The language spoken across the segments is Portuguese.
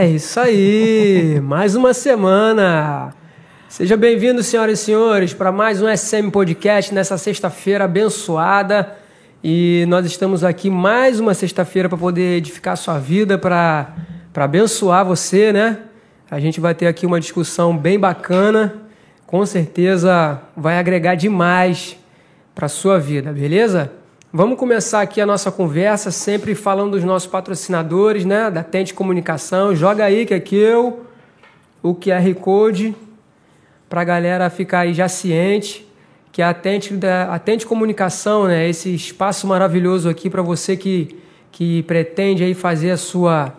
É isso aí, mais uma semana. Seja bem-vindo, senhoras e senhores, para mais um SM Podcast nessa sexta-feira abençoada. E nós estamos aqui mais uma sexta-feira para poder edificar sua vida, para abençoar você, né? A gente vai ter aqui uma discussão bem bacana, com certeza vai agregar demais para sua vida, beleza? Vamos começar aqui a nossa conversa, sempre falando dos nossos patrocinadores, né? Da Tente Comunicação. Joga aí que aqui eu o QR Code para a galera ficar aí já ciente que a Tente, a Tente Comunicação, né? Esse espaço maravilhoso aqui para você que, que pretende aí fazer a sua,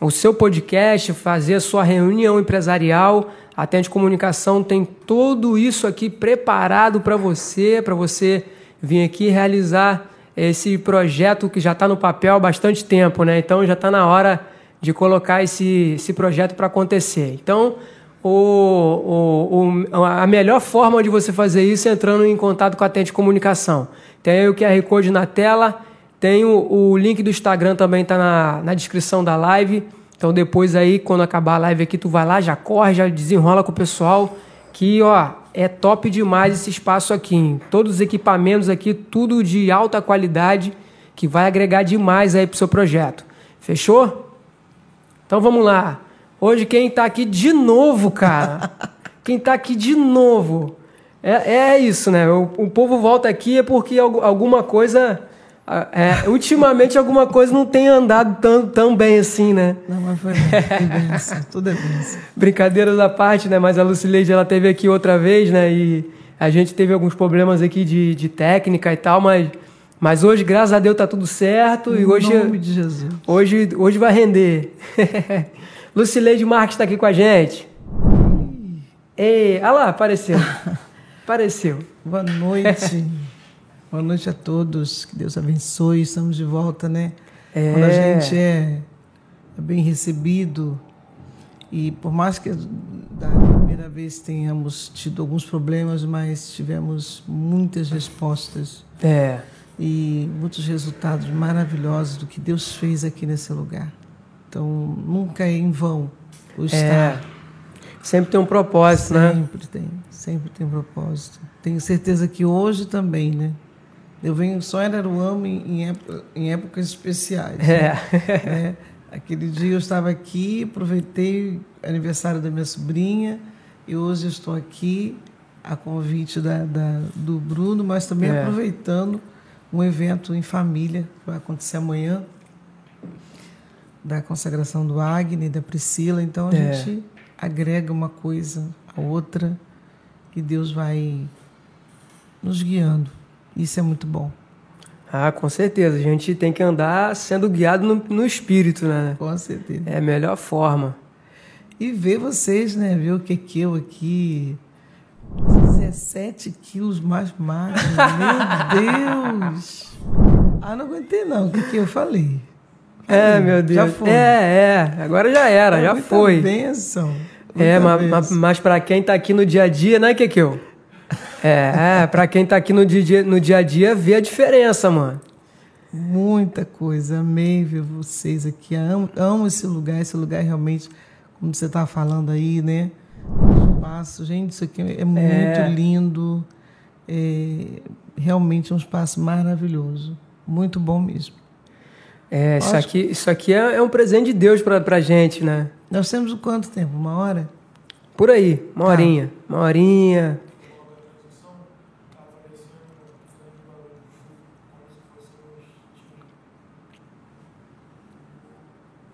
o seu podcast, fazer a sua reunião empresarial. A Tente Comunicação tem tudo isso aqui preparado para você, para você vir aqui realizar esse projeto que já está no papel há bastante tempo, né? Então já está na hora de colocar esse, esse projeto para acontecer. Então, o, o, a melhor forma de você fazer isso é entrando em contato com a Tente Comunicação. Tem o QR Code na tela, tem o, o link do Instagram também está na, na descrição da live. Então depois aí, quando acabar a live aqui, tu vai lá, já corre, já desenrola com o pessoal, que ó, é top demais esse espaço aqui. Todos os equipamentos aqui, tudo de alta qualidade, que vai agregar demais aí pro seu projeto. Fechou? Então vamos lá. Hoje quem está aqui de novo, cara. quem está aqui de novo. É, é isso, né? O, o povo volta aqui é porque alguma coisa é, ultimamente alguma coisa não tem andado tão, tão bem assim, né? Não, mas foi bem, tudo é bem. Brincadeiras à parte, né? Mas a Lucileide, ela teve aqui outra vez, né? E a gente teve alguns problemas aqui de, de técnica e tal, mas, mas hoje, graças a Deus, tá tudo certo. Em e hoje, nome de Jesus. Hoje, hoje vai render. Lucileide Marques está aqui com a gente. Ei, olha lá, apareceu. Apareceu. Boa noite. Boa noite a todos, que Deus abençoe. Estamos de volta, né? É. Quando a gente é, é bem recebido e por mais que da primeira vez tenhamos tido alguns problemas, mas tivemos muitas respostas. É. E muitos resultados maravilhosos do que Deus fez aqui nesse lugar. Então, nunca é em vão o é. estar. É. Sempre tem um propósito, sempre né? Sempre tem, sempre tem um propósito. Tenho certeza que hoje também, né? Eu venho só em Araruama em, em, época, em épocas especiais. É. Né? Aquele dia eu estava aqui, aproveitei o aniversário da minha sobrinha e hoje estou aqui a convite da, da do Bruno, mas também é. aproveitando um evento em família que vai acontecer amanhã da consagração do Agni, da Priscila. Então a é. gente agrega uma coisa a outra e Deus vai nos guiando. Isso é muito bom. Ah, com certeza. A gente tem que andar sendo guiado no, no espírito, né? Com certeza. É a melhor forma. E ver vocês, né? Ver o que que eu aqui. 17 quilos mais magro. Meu Deus! Ah, não aguentei não. O que que eu falei? É, meu Deus. Já foi. É, é. Agora já era, é já foi. Benção. É, mas, mas para quem tá aqui no dia a dia, né, Kekeu? É, é para quem tá aqui no dia, no dia a dia, vê a diferença, mano. Muita coisa. Amei ver vocês aqui. Amo, amo esse lugar. Esse lugar realmente, como você tá falando aí, né? espaço. Gente, isso aqui é muito é. lindo. É realmente um espaço maravilhoso. Muito bom mesmo. É, isso aqui, isso aqui é, é, um presente de Deus pra, pra gente, né? Nós temos quanto tempo? Uma hora? Por aí, uma tá. horinha. Uma horinha.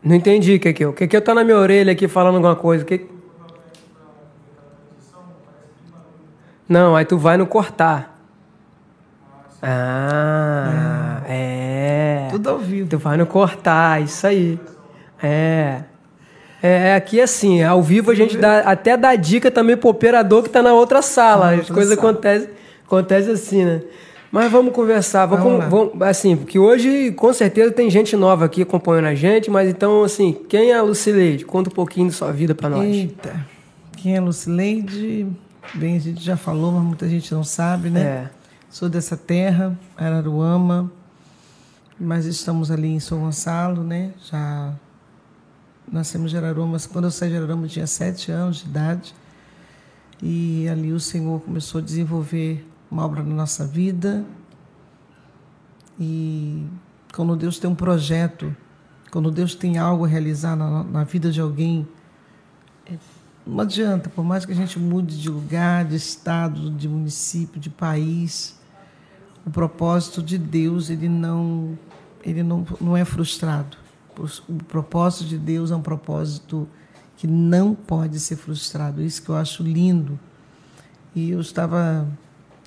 Não entendi, Kekeu. O Kekeu tá na minha orelha aqui falando alguma coisa. Que... Não, aí tu vai no cortar. Ah, é. é. Tudo ao vivo. Tu vai no cortar, isso aí. É. É, é aqui assim, ao vivo a gente dá, até dá dica também pro operador que tá na outra sala. As coisas acontecem acontece assim, né? Mas vamos conversar, vamos, vamos, assim, porque hoje com certeza tem gente nova aqui acompanhando a gente, mas então, assim, quem é a Lucileide? Conta um pouquinho da sua vida para nós. Eita, quem é a Lucileide? Bem, a gente já falou, mas muita gente não sabe, né? É. Sou dessa terra, Araruama, mas estamos ali em São Gonçalo, né? Já nascemos em Geraroma, mas quando eu saí de Geraroma eu tinha sete anos de idade. E ali o Senhor começou a desenvolver uma obra na nossa vida. E quando Deus tem um projeto, quando Deus tem algo a realizar na, na vida de alguém, não adianta, por mais que a gente mude de lugar, de estado, de município, de país, o propósito de Deus ele não, ele não, não é frustrado. O propósito de Deus é um propósito que não pode ser frustrado. Isso que eu acho lindo. E eu estava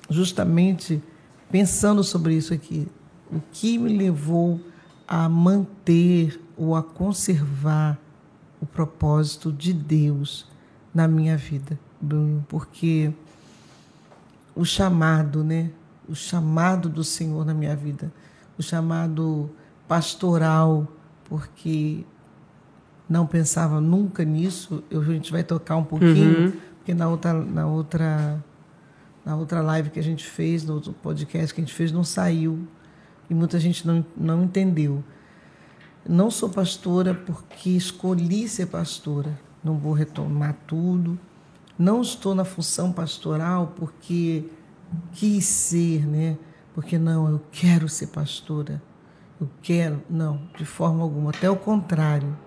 justamente pensando sobre isso aqui. O que me levou a manter ou a conservar o propósito de Deus na minha vida, Bruno, porque o chamado, né? O chamado do Senhor na minha vida, o chamado pastoral, porque não pensava nunca nisso. Eu, a gente vai tocar um pouquinho, uhum. porque na outra, na outra, na outra live que a gente fez, no outro podcast que a gente fez, não saiu e muita gente não, não entendeu. Não sou pastora porque escolhi ser pastora. Não vou retomar tudo. Não estou na função pastoral porque quis ser, né? Porque não, eu quero ser pastora. Eu quero, não, de forma alguma. Até o contrário.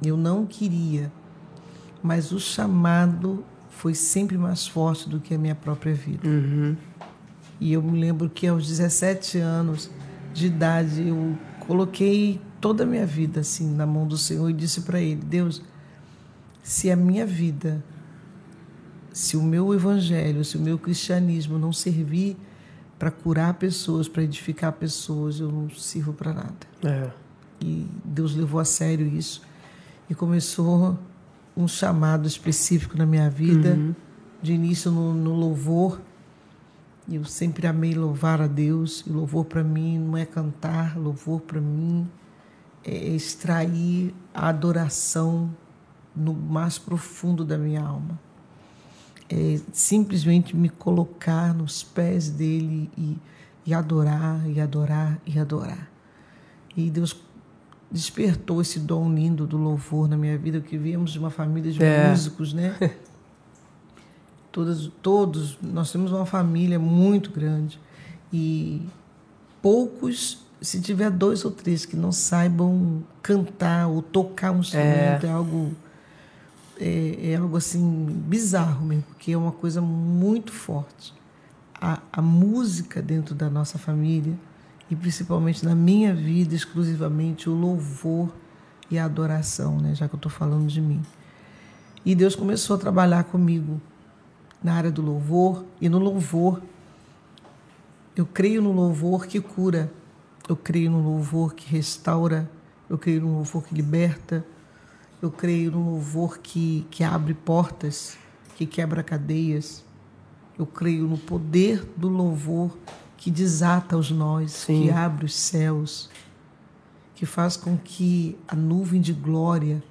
Eu não queria. Mas o chamado foi sempre mais forte do que a minha própria vida. Uhum. E eu me lembro que aos 17 anos de idade eu coloquei toda a minha vida assim na mão do Senhor e disse para ele: Deus, se a minha vida, se o meu evangelho, se o meu cristianismo não servir para curar pessoas, para edificar pessoas, eu não sirvo para nada. É. E Deus levou a sério isso e começou um chamado específico na minha vida, uhum. de início no, no louvor eu sempre amei louvar a Deus, e louvor para mim não é cantar, louvor para mim é extrair a adoração no mais profundo da minha alma. É simplesmente me colocar nos pés dele e, e adorar, e adorar, e adorar. E Deus despertou esse dom lindo do louvor na minha vida, que viemos de uma família de é. músicos, né? todas, todos, nós temos uma família muito grande e poucos, se tiver dois ou três que não saibam cantar ou tocar um instrumento, é, é algo é, é, algo assim bizarro mesmo, porque é uma coisa muito forte. A, a música dentro da nossa família e principalmente na minha vida exclusivamente o louvor e a adoração, né? Já que eu estou falando de mim. E Deus começou a trabalhar comigo na área do louvor e no louvor. Eu creio no louvor que cura, eu creio no louvor que restaura, eu creio no louvor que liberta, eu creio no louvor que, que abre portas, que quebra cadeias. Eu creio no poder do louvor que desata os nós, Sim. que abre os céus, que faz com que a nuvem de glória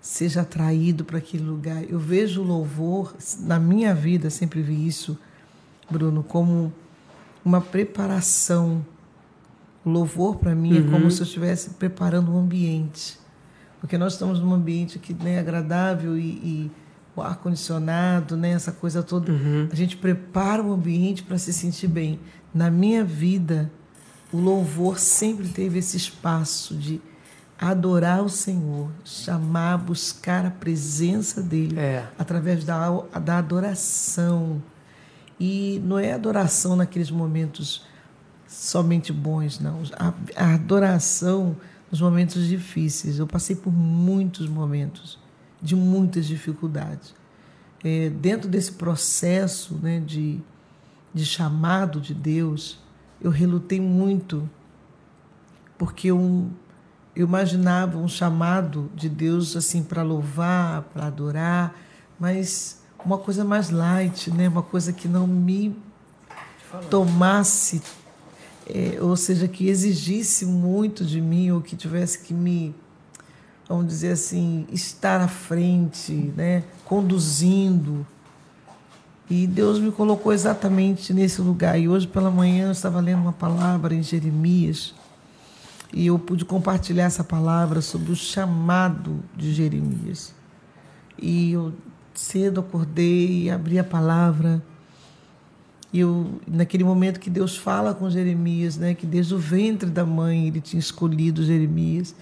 seja atraído para aquele lugar. Eu vejo o louvor, na minha vida, sempre vi isso, Bruno, como uma preparação. O louvor, para mim, uhum. é como se eu estivesse preparando um ambiente. Porque nós estamos num ambiente que né, é agradável e, e o ar-condicionado, né, essa coisa toda. Uhum. A gente prepara o ambiente para se sentir bem. Na minha vida, o louvor sempre teve esse espaço de adorar o Senhor, chamar, buscar a presença dele é. através da, da adoração. E não é adoração naqueles momentos somente bons, não. A, a adoração nos momentos difíceis. Eu passei por muitos momentos de muitas dificuldades. É, dentro desse processo né, de, de chamado de Deus, eu relutei muito, porque um, eu imaginava um chamado de Deus assim para louvar, para adorar, mas uma coisa mais light, né? Uma coisa que não me tomasse, é, ou seja, que exigisse muito de mim ou que tivesse que me, vamos dizer assim, estar à frente, né? Conduzindo. E Deus me colocou exatamente nesse lugar. E hoje pela manhã eu estava lendo uma palavra em Jeremias e eu pude compartilhar essa palavra sobre o chamado de Jeremias. E eu cedo acordei, abri a palavra. E eu, naquele momento que Deus fala com Jeremias, né, que desde o ventre da mãe ele tinha escolhido Jeremias.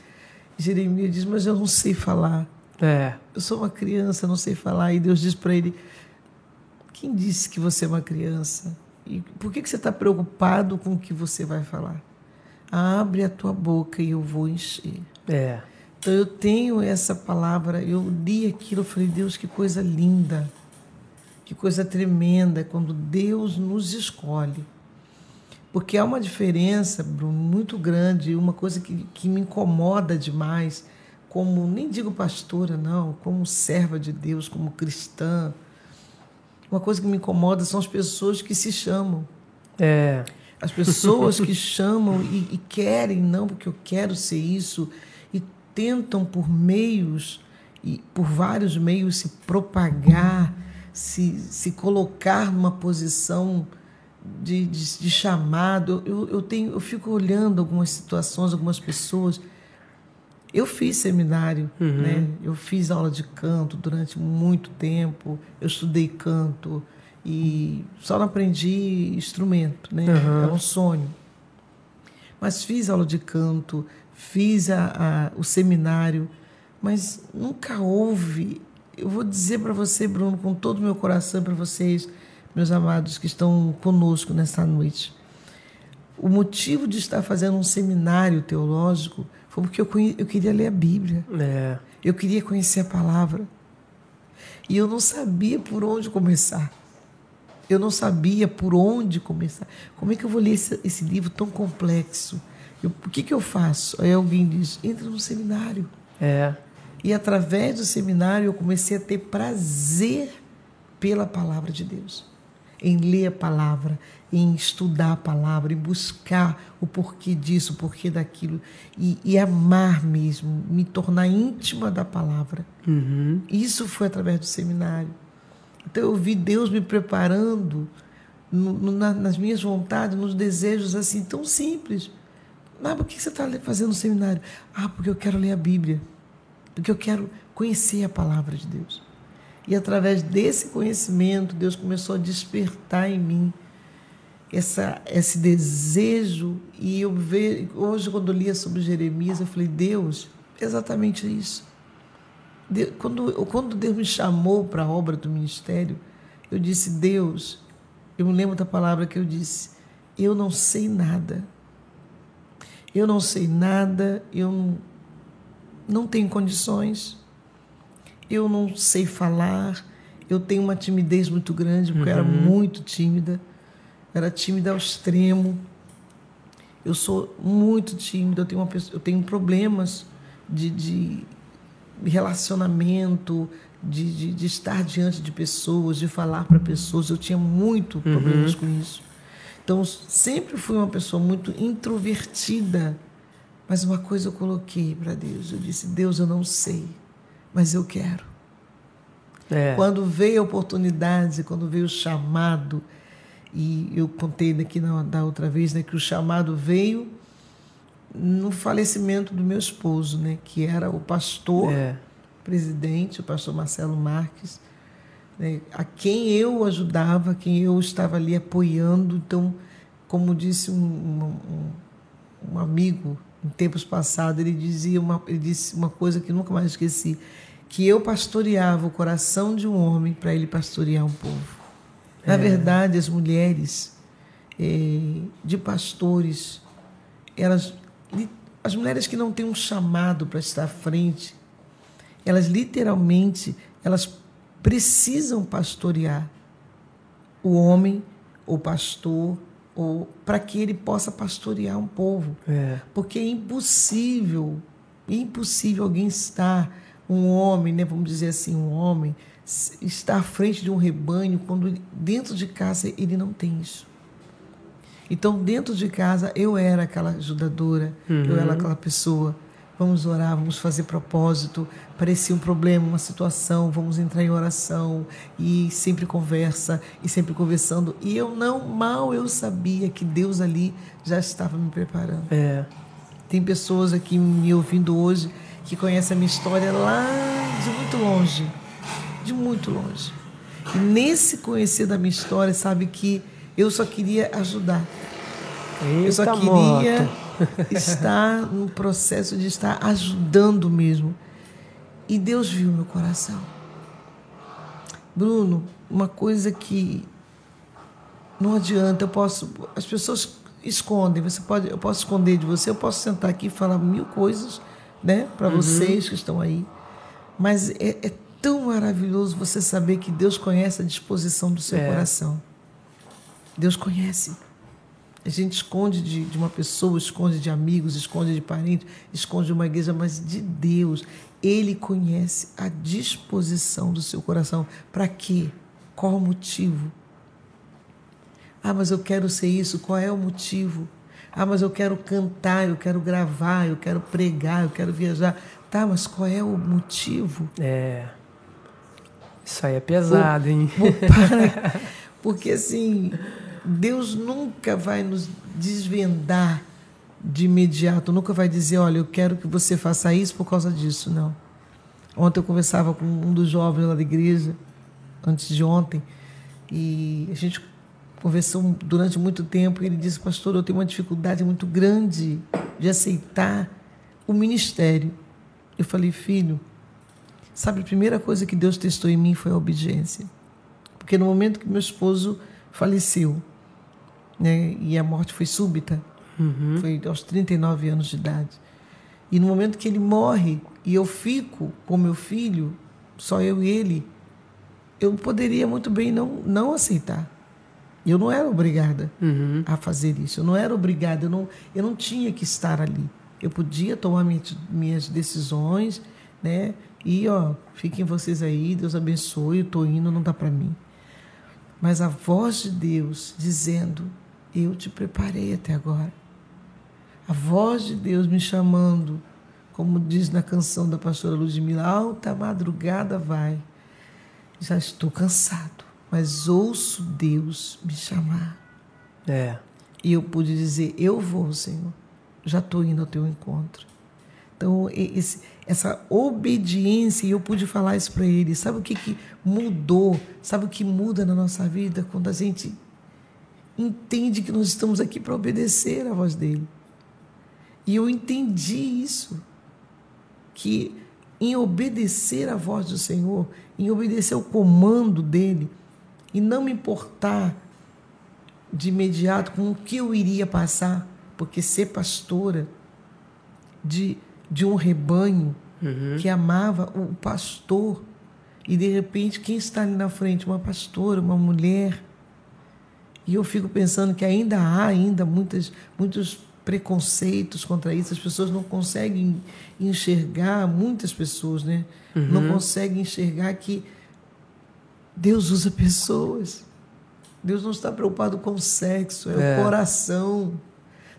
Jeremias diz: Mas eu não sei falar. É. Eu sou uma criança, não sei falar. E Deus diz para ele: Quem disse que você é uma criança? E por que, que você está preocupado com o que você vai falar? Abre a tua boca e eu vou encher. É. Então eu tenho essa palavra, eu li aquilo, eu falei, Deus, que coisa linda, que coisa tremenda quando Deus nos escolhe. Porque há uma diferença, Bruno, muito grande, uma coisa que, que me incomoda demais, como, nem digo pastora, não, como serva de Deus, como cristã. Uma coisa que me incomoda são as pessoas que se chamam. É. As pessoas que chamam e, e, querem, não, porque eu quero ser isso, e tentam por meios, e por vários meios, se propagar, se, se colocar numa posição de, de, de chamado. Eu, eu, tenho, eu fico olhando algumas situações, algumas pessoas. Eu fiz seminário, uhum. né? eu fiz aula de canto durante muito tempo, eu estudei canto e só não aprendi instrumento, né? Uhum. Era um sonho. Mas fiz aula de canto, fiz a, a, o seminário, mas nunca houve. Eu vou dizer para você, Bruno, com todo o meu coração, para vocês, meus amados que estão conosco nessa noite. O motivo de estar fazendo um seminário teológico foi porque eu, eu queria ler a Bíblia. É. Eu queria conhecer a palavra. E eu não sabia por onde começar. Eu não sabia por onde começar. Como é que eu vou ler esse, esse livro tão complexo? Eu, o que, que eu faço? Aí alguém diz: entra no seminário. É. E através do seminário eu comecei a ter prazer pela palavra de Deus. Em ler a palavra, em estudar a palavra, em buscar o porquê disso, o porquê daquilo. E, e amar mesmo, me tornar íntima da palavra. Uhum. Isso foi através do seminário. Então eu vi Deus me preparando no, no, nas minhas vontades, nos desejos assim tão simples. Ah, por que você está fazendo um seminário? Ah, porque eu quero ler a Bíblia. Porque eu quero conhecer a palavra de Deus. E através desse conhecimento, Deus começou a despertar em mim essa, esse desejo. E eu vejo, hoje, quando eu lia sobre Jeremias, eu falei: Deus, exatamente isso. Deus, quando, quando Deus me chamou para a obra do ministério, eu disse: Deus, eu me lembro da palavra que eu disse: Eu não sei nada. Eu não sei nada, eu não tenho condições, eu não sei falar, eu tenho uma timidez muito grande, porque uhum. eu era uhum. muito tímida, era tímida ao extremo. Eu sou muito tímida, eu tenho, uma, eu tenho problemas de, de relacionamento, de, de, de, estar diante de pessoas, de falar para pessoas. Eu tinha muito problemas uhum. com isso. Então, sempre fui uma pessoa muito introvertida. Mas uma coisa eu coloquei para Deus. Eu disse: Deus, eu não sei, mas eu quero. É. Quando veio a oportunidade, quando veio o chamado, e eu contei daqui na, da outra vez né, que o chamado veio no falecimento do meu esposo, né, que era o pastor é. presidente, o pastor Marcelo Marques, né, a quem eu ajudava, quem eu estava ali apoiando. Então, como disse um, um, um amigo em tempos passados, ele dizia uma, ele disse uma coisa que nunca mais esqueci, que eu pastoreava o coração de um homem para ele pastorear um povo. Na é. verdade, as mulheres é, de pastores, elas as mulheres que não têm um chamado para estar à frente, elas literalmente elas precisam pastorear o homem, o pastor, para que ele possa pastorear um povo. É. Porque é impossível, impossível alguém estar, um homem, né, vamos dizer assim, um homem, estar à frente de um rebanho quando dentro de casa ele não tem isso. Então, dentro de casa, eu era aquela ajudadora, uhum. eu era uhum. aquela pessoa. Vamos orar, vamos fazer propósito. Parecia um problema, uma situação, vamos entrar em oração e sempre conversa e sempre conversando. E eu não, mal eu sabia que Deus ali já estava me preparando. É. Tem pessoas aqui me ouvindo hoje que conhecem a minha história lá de muito longe. De muito longe. E nesse conhecer da minha história, sabe que eu só queria ajudar. Eita eu só queria moto. Estar no processo de estar ajudando mesmo. E Deus viu meu coração. Bruno, uma coisa que não adianta, eu posso. As pessoas escondem, você pode, eu posso esconder de você, eu posso sentar aqui e falar mil coisas, né, para uhum. vocês que estão aí. Mas é, é, tão maravilhoso você saber que Deus conhece a disposição do seu é. coração. Deus conhece. A gente esconde de, de, uma pessoa, esconde de amigos, esconde de parentes, esconde de uma igreja, mas de Deus. Ele conhece a disposição do seu coração. Para quê? Qual o motivo? Ah, mas eu quero ser isso. Qual é o motivo? Ah, mas eu quero cantar, eu quero gravar, eu quero pregar, eu quero viajar. Tá, mas qual é o motivo? É. Isso aí é pesado, por, hein? Por, para, porque assim, Deus nunca vai nos desvendar de imediato, nunca vai dizer, olha, eu quero que você faça isso por causa disso, não. Ontem eu conversava com um dos jovens lá da igreja, antes de ontem, e a gente conversou durante muito tempo. E ele disse, pastor, eu tenho uma dificuldade muito grande de aceitar o ministério. Eu falei, filho, sabe, a primeira coisa que Deus testou em mim foi a obediência. Porque no momento que meu esposo faleceu, né, e a morte foi súbita, uhum. foi aos 39 anos de idade. E no momento que ele morre e eu fico com meu filho, só eu e ele, eu poderia muito bem não, não aceitar. Eu não era obrigada uhum. a fazer isso. Eu não era obrigada, eu não, eu não tinha que estar ali. Eu podia tomar minhas, minhas decisões, né? E, ó, fiquem vocês aí, Deus abençoe, eu estou indo, não dá para mim. Mas a voz de Deus dizendo: Eu te preparei até agora. A voz de Deus me chamando, como diz na canção da pastora Ludmila, alta madrugada vai. Já estou cansado mas ouço Deus me chamar. É. E eu pude dizer: Eu vou, Senhor, já estou indo ao teu encontro. Então, esse, essa obediência, e eu pude falar isso para ele. Sabe o que, que mudou? Sabe o que muda na nossa vida quando a gente entende que nós estamos aqui para obedecer a voz dele? E eu entendi isso, que em obedecer a voz do Senhor, em obedecer o comando dele, e não me importar de imediato com o que eu iria passar, porque ser pastora de, de um rebanho uhum. que amava o pastor e de repente quem está ali na frente, uma pastora, uma mulher, e eu fico pensando que ainda há ainda muitas, muitos preconceitos contra isso, as pessoas não conseguem enxergar, muitas pessoas, né? Uhum. Não conseguem enxergar que Deus usa pessoas. Deus não está preocupado com o sexo, é, é. o coração.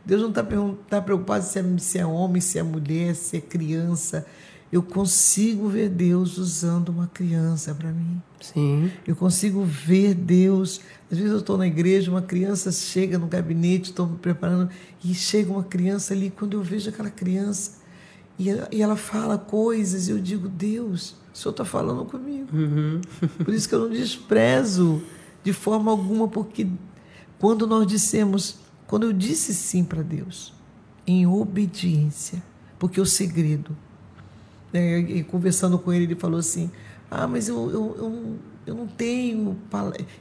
Deus não está tá preocupado se é, se é homem, se é mulher, se é criança. Eu consigo ver Deus usando uma criança para mim. Sim. Eu consigo ver Deus. Às vezes eu estou na igreja, uma criança chega no gabinete, estou me preparando, e chega uma criança ali. Quando eu vejo aquela criança e ela, e ela fala coisas, eu digo: Deus, o Senhor está falando comigo. Uhum. Por isso que eu não desprezo de forma alguma, porque quando nós dissemos, quando eu disse sim para Deus, em obediência, porque o segredo, né, e conversando com ele, ele falou assim: Ah, mas eu, eu, eu, eu não tenho,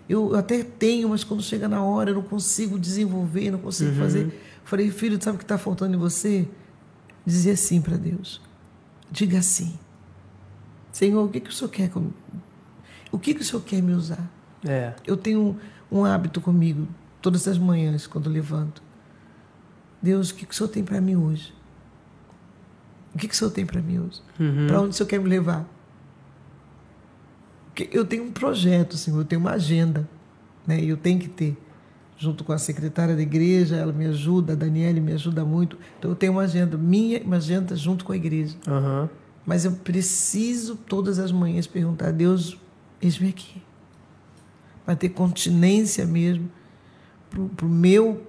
eu até tenho, mas quando chega na hora eu não consigo desenvolver, não consigo uhum. fazer. falei, filho, sabe o que está faltando em você? Dizer sim para Deus. Diga sim. Senhor, o que, que o Senhor quer comigo? O que, que o Senhor quer me usar? É. Eu tenho um, um hábito comigo, todas as manhãs, quando levanto. Deus, o que, que o Senhor tem para mim hoje? O que, que o Senhor tem para mim hoje? Uhum. Para onde o Senhor quer me levar? Porque eu tenho um projeto, Senhor, eu tenho uma agenda. Né? E eu tenho que ter. Junto com a secretária da igreja, ela me ajuda, a Daniele me ajuda muito. Então eu tenho uma agenda, minha uma agenda junto com a igreja. Uhum. Mas eu preciso todas as manhãs perguntar a Deus, eis-me aqui. Para ter continência mesmo para o meu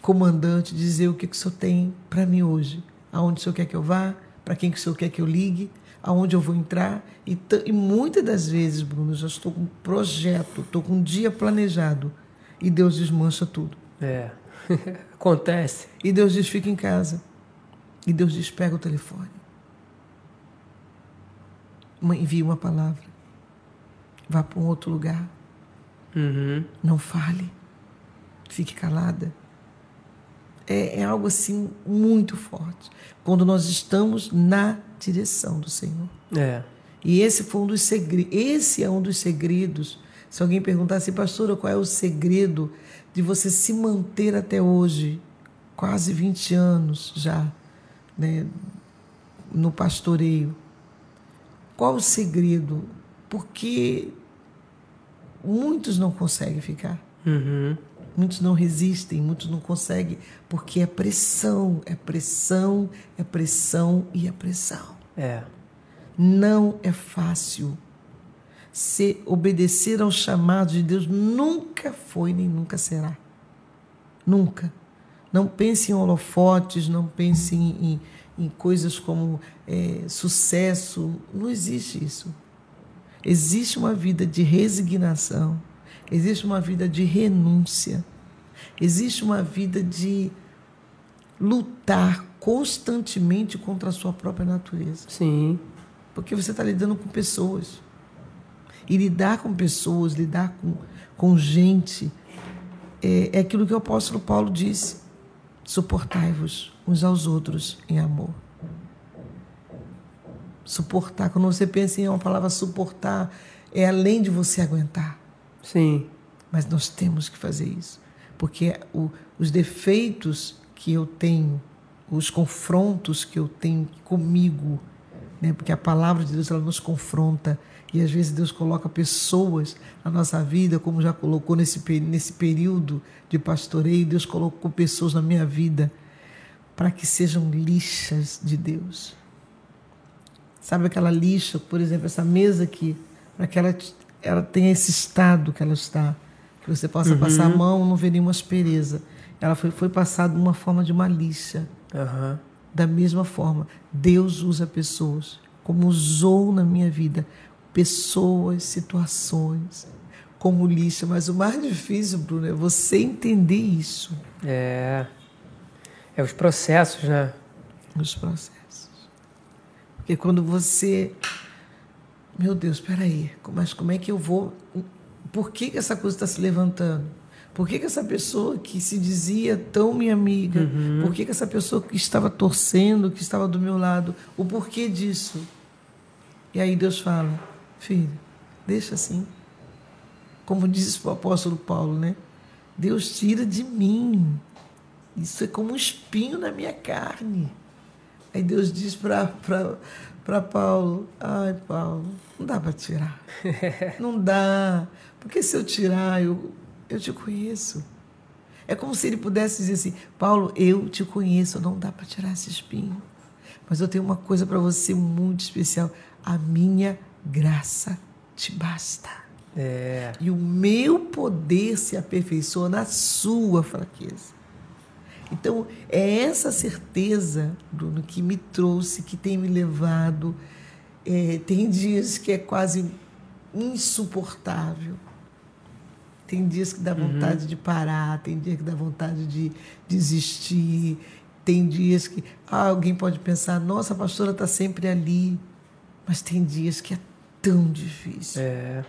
comandante, dizer o que, que o senhor tem para mim hoje. Aonde o senhor quer que eu vá, para quem que o senhor quer que eu ligue, aonde eu vou entrar. E, e muitas das vezes, Bruno, eu já estou com um projeto, estou com um dia planejado e Deus desmancha tudo. É, acontece. E Deus diz: fica em casa. E Deus diz: pega o telefone. Envia uma palavra. Vá para um outro lugar. Uhum. Não fale. Fique calada. É, é algo assim muito forte. Quando nós estamos na direção do Senhor. É. E esse foi um dos segredos. Esse é um dos segredos. Se alguém perguntasse, pastora, qual é o segredo de você se manter até hoje, quase 20 anos já, né, no pastoreio? Qual o segredo? Porque muitos não conseguem ficar. Uhum. Muitos não resistem, muitos não conseguem, porque é pressão, é pressão, é pressão e é pressão. É. Não é fácil. Se obedecer ao chamado de Deus nunca foi nem nunca será. Nunca. Não pense em holofotes, não pense em, em, em coisas como é, sucesso. Não existe isso. Existe uma vida de resignação, existe uma vida de renúncia, existe uma vida de lutar constantemente contra a sua própria natureza. Sim. Porque você está lidando com pessoas. E lidar com pessoas, lidar com, com gente, é, é aquilo que o apóstolo Paulo disse: suportai-vos uns aos outros em amor. Suportar, quando você pensa em uma palavra suportar, é além de você aguentar. Sim. Mas nós temos que fazer isso. Porque o, os defeitos que eu tenho, os confrontos que eu tenho comigo, né? porque a palavra de Deus ela nos confronta. E às vezes Deus coloca pessoas na nossa vida, como já colocou nesse, nesse período de pastoreio, Deus colocou pessoas na minha vida para que sejam lixas de Deus Sabe aquela lixa, por exemplo, essa mesa aqui, para que ela, ela tenha esse estado que ela está, que você possa uhum. passar a mão, não ver nenhuma aspereza. Ela foi, foi passada de uma forma de uma lixa. Uhum. Da mesma forma, Deus usa pessoas, como usou na minha vida, pessoas, situações, como lixa. Mas o mais difícil, Bruno, é você entender isso. É. É os processos, né? Os processos. Porque quando você. Meu Deus, peraí, mas como é que eu vou. Por que, que essa coisa está se levantando? Por que, que essa pessoa que se dizia tão minha amiga, uhum. por que, que essa pessoa que estava torcendo, que estava do meu lado, o porquê disso? E aí Deus fala, filho, deixa assim. Como diz o apóstolo Paulo, né? Deus tira de mim. Isso é como um espinho na minha carne. Aí Deus diz para Paulo: Ai, Paulo, não dá para tirar. Não dá. Porque se eu tirar, eu, eu te conheço. É como se ele pudesse dizer assim: Paulo, eu te conheço, não dá para tirar esse espinho. Mas eu tenho uma coisa para você muito especial: a minha graça te basta. É. E o meu poder se aperfeiçoa na sua fraqueza. Então, é essa certeza, Bruno, que me trouxe, que tem me levado. É, tem dias que é quase insuportável. Tem dias que dá uhum. vontade uhum. de parar, tem dias que dá vontade de desistir, tem dias que ah, alguém pode pensar, nossa, a pastora está sempre ali. Mas tem dias que é tão difícil. É.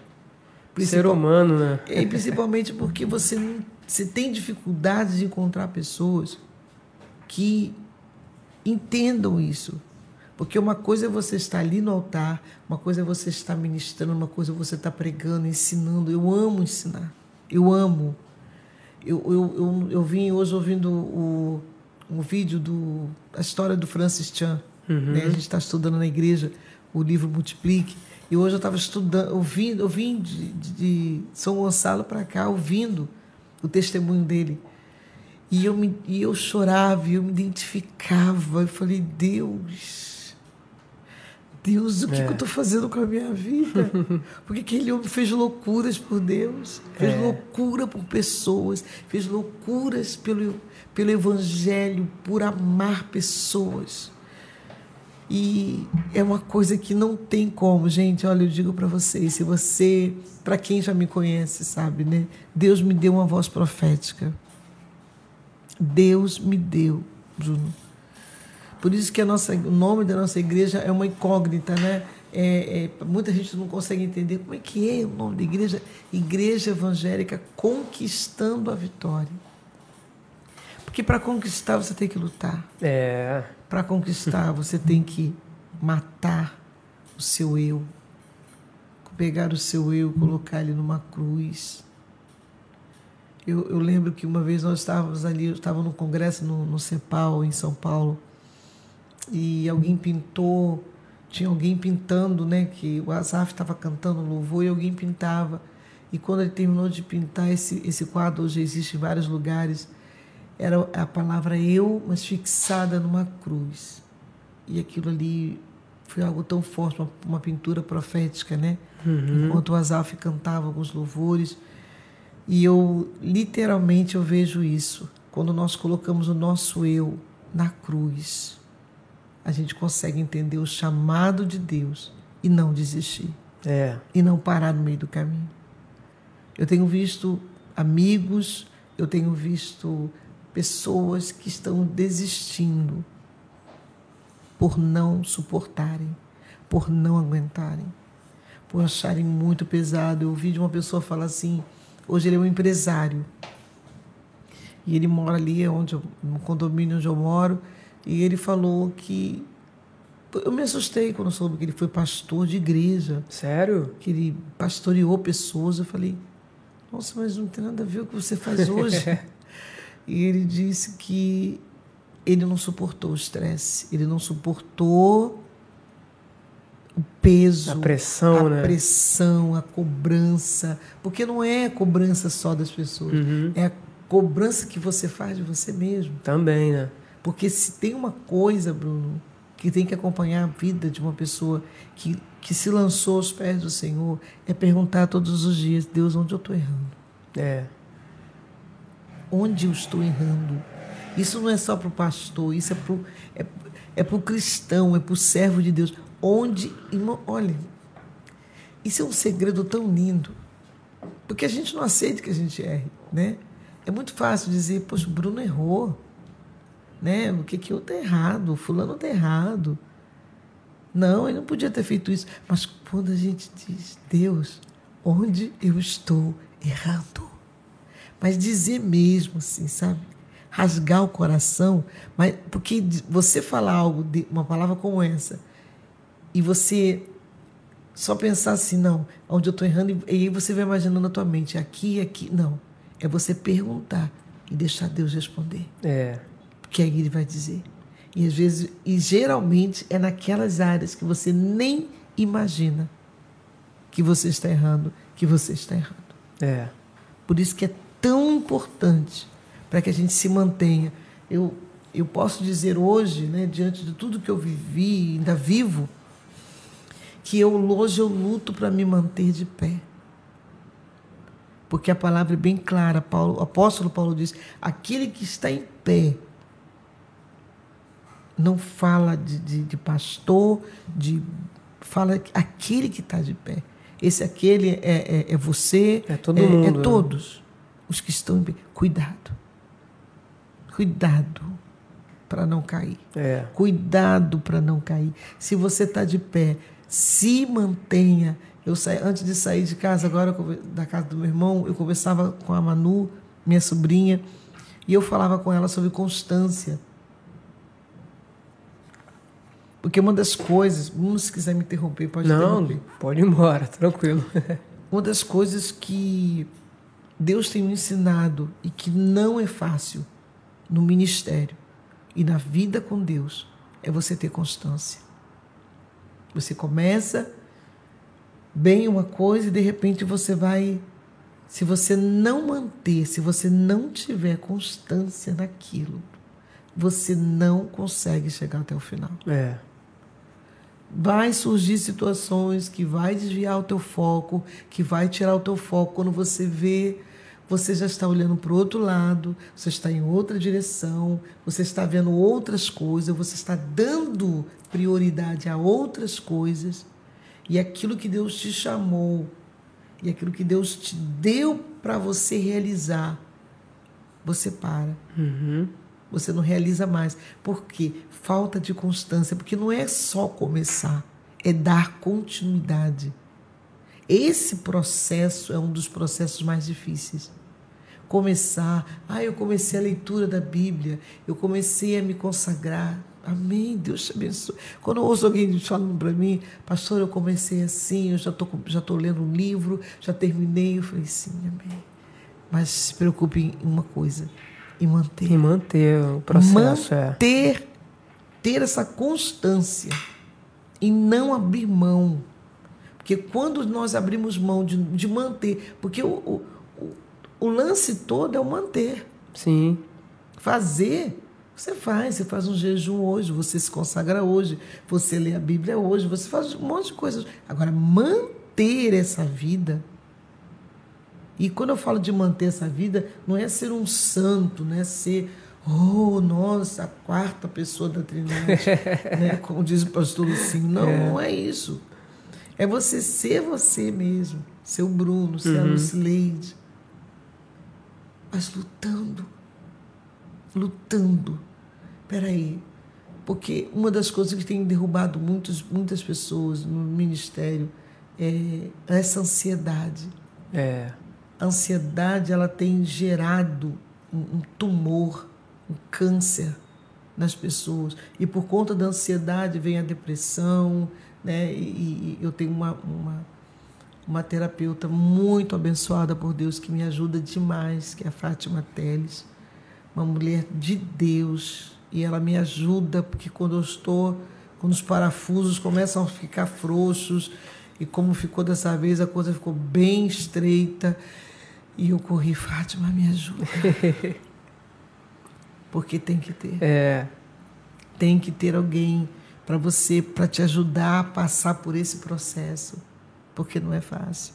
Principal, Ser humano, né? E principalmente porque você não você tem dificuldade de encontrar pessoas que entendam isso. Porque uma coisa é você estar ali no altar, uma coisa é você estar ministrando, uma coisa é você estar pregando, ensinando. Eu amo ensinar. Eu amo. Eu, eu, eu, eu vim hoje ouvindo o, um vídeo do a história do Francis Chan. Uhum. Né? A gente está estudando na igreja o livro Multiplique. E hoje eu estava estudando, ouvindo, eu vim de, de São Gonçalo para cá, ouvindo o testemunho dele. E eu, me, e eu chorava, eu me identificava. Eu falei, Deus, Deus, o que, é. que eu estou fazendo com a minha vida? Porque aquele homem fez loucuras por Deus, fez é. loucura por pessoas, fez loucuras pelo, pelo Evangelho, por amar pessoas. E é uma coisa que não tem como, gente. Olha, eu digo para vocês, se você, para quem já me conhece, sabe, né? Deus me deu uma voz profética. Deus me deu, Bruno. Por isso que a nossa, o nome da nossa igreja é uma incógnita, né? É, é, muita gente não consegue entender como é que é o nome da igreja. Igreja Evangélica Conquistando a Vitória. Porque para conquistar você tem que lutar. É. Para conquistar você tem que matar o seu eu. Pegar o seu eu, colocar ele numa cruz. Eu, eu lembro que uma vez nós estávamos ali, eu estava no congresso no, no CEPAL, em São Paulo, e alguém pintou, tinha alguém pintando, né? Que o Azaf estava cantando louvor e alguém pintava. E quando ele terminou de pintar, esse, esse quadro hoje existe em vários lugares, era a palavra eu, mas fixada numa cruz. E aquilo ali foi algo tão forte, uma, uma pintura profética, né? Uhum. Enquanto o Azaf cantava alguns louvores. E eu, literalmente, eu vejo isso. Quando nós colocamos o nosso eu na cruz a gente consegue entender o chamado de Deus e não desistir. É. E não parar no meio do caminho. Eu tenho visto amigos, eu tenho visto pessoas que estão desistindo por não suportarem, por não aguentarem, por acharem muito pesado. Eu ouvi de uma pessoa falar assim: hoje ele é um empresário e ele mora ali onde eu, no condomínio onde eu moro e ele falou que. Eu me assustei quando soube que ele foi pastor de igreja. Sério? Que ele pastoreou pessoas. Eu falei, nossa, mas não tem nada a ver com o que você faz hoje. e ele disse que ele não suportou o estresse, ele não suportou o peso, a pressão, a né? pressão, a cobrança, porque não é a cobrança só das pessoas, uhum. é a cobrança que você faz de você mesmo. Também, né? Porque se tem uma coisa, Bruno, que tem que acompanhar a vida de uma pessoa que, que se lançou aos pés do Senhor, é perguntar todos os dias: Deus, onde eu estou errando? É. Onde eu estou errando? Isso não é só para o pastor, isso é para o é, é pro cristão, é para o servo de Deus. Onde, irmão, olha, isso é um segredo tão lindo, porque a gente não aceita que a gente erre, né? É muito fácil dizer, poxa, o Bruno errou né? O que que eu tá errado? O fulano tá errado. Não, ele não podia ter feito isso. Mas quando a gente diz, Deus, onde eu estou errando? Mas dizer mesmo assim, sabe? Rasgar o coração, mas porque você falar algo, de, uma palavra como essa, e você só pensar assim, não, onde eu estou errando, e aí você vai imaginando na tua mente, aqui, aqui, não. É você perguntar e deixar Deus responder. É que aí ele vai dizer. E às vezes, e geralmente é naquelas áreas que você nem imagina que você está errando, que você está errando. É. Por isso que é tão importante para que a gente se mantenha. Eu, eu posso dizer hoje, né, diante de tudo que eu vivi, ainda vivo, que eu hoje eu luto para me manter de pé. Porque a palavra é bem clara, Paulo, o apóstolo Paulo diz: aquele que está em pé, não fala de, de, de pastor, de fala aquele que está de pé. Esse aquele é, é, é você, é todo é, mundo, é né? Os que estão em pé. Cuidado, cuidado para não cair. É. Cuidado para não cair. Se você está de pé, se mantenha. Eu saí, antes de sair de casa, agora da casa do meu irmão, eu conversava com a Manu, minha sobrinha, e eu falava com ela sobre constância. Porque uma das coisas, se quiser me interromper, pode Não, interromper. pode ir embora, tranquilo. uma das coisas que Deus tem me ensinado e que não é fácil no ministério e na vida com Deus é você ter constância. Você começa bem uma coisa e de repente você vai. Se você não manter, se você não tiver constância naquilo, você não consegue chegar até o final. É. Vai surgir situações que vai desviar o teu foco, que vai tirar o teu foco quando você vê você já está olhando para o outro lado, você está em outra direção, você está vendo outras coisas, você está dando prioridade a outras coisas, e aquilo que Deus te chamou, e aquilo que Deus te deu para você realizar, você para. Uhum. Você não realiza mais. Por quê? Falta de constância. Porque não é só começar, é dar continuidade. Esse processo é um dos processos mais difíceis. Começar, ah, eu comecei a leitura da Bíblia, eu comecei a me consagrar. Amém, Deus te abençoe. Quando eu ouço alguém falando para mim, pastor, eu comecei assim, eu já estou já tô lendo um livro, já terminei. Eu falei, sim, amém. Mas se preocupe em uma coisa, em manter. Em manter o processo, é. manter, é. Ter essa constância e não abrir mão. Porque quando nós abrimos mão de, de manter, porque o, o, o lance todo é o manter. Sim. Fazer, você faz. Você faz um jejum hoje, você se consagra hoje, você lê a Bíblia hoje, você faz um monte de coisas. Agora, manter essa vida. E quando eu falo de manter essa vida, não é ser um santo, não é ser, oh, nossa, a quarta pessoa da Trindade, né? como diz o pastor Lucinho. Não, é. não é isso. É você ser você mesmo, ser o Bruno, ser uhum. a Lucileide mas lutando, lutando. Peraí, porque uma das coisas que tem derrubado muitos, muitas pessoas no ministério é essa ansiedade. É. A ansiedade ela tem gerado um, um tumor, um câncer nas pessoas. E por conta da ansiedade vem a depressão, né? E, e eu tenho uma, uma uma terapeuta muito abençoada por Deus que me ajuda demais, que é a Fátima Teles, uma mulher de Deus, e ela me ajuda porque quando eu estou, quando os parafusos começam a ficar frouxos, e como ficou dessa vez, a coisa ficou bem estreita, e eu corri, Fátima, me ajuda. porque tem que ter. É. Tem que ter alguém para você, para te ajudar a passar por esse processo porque não é fácil.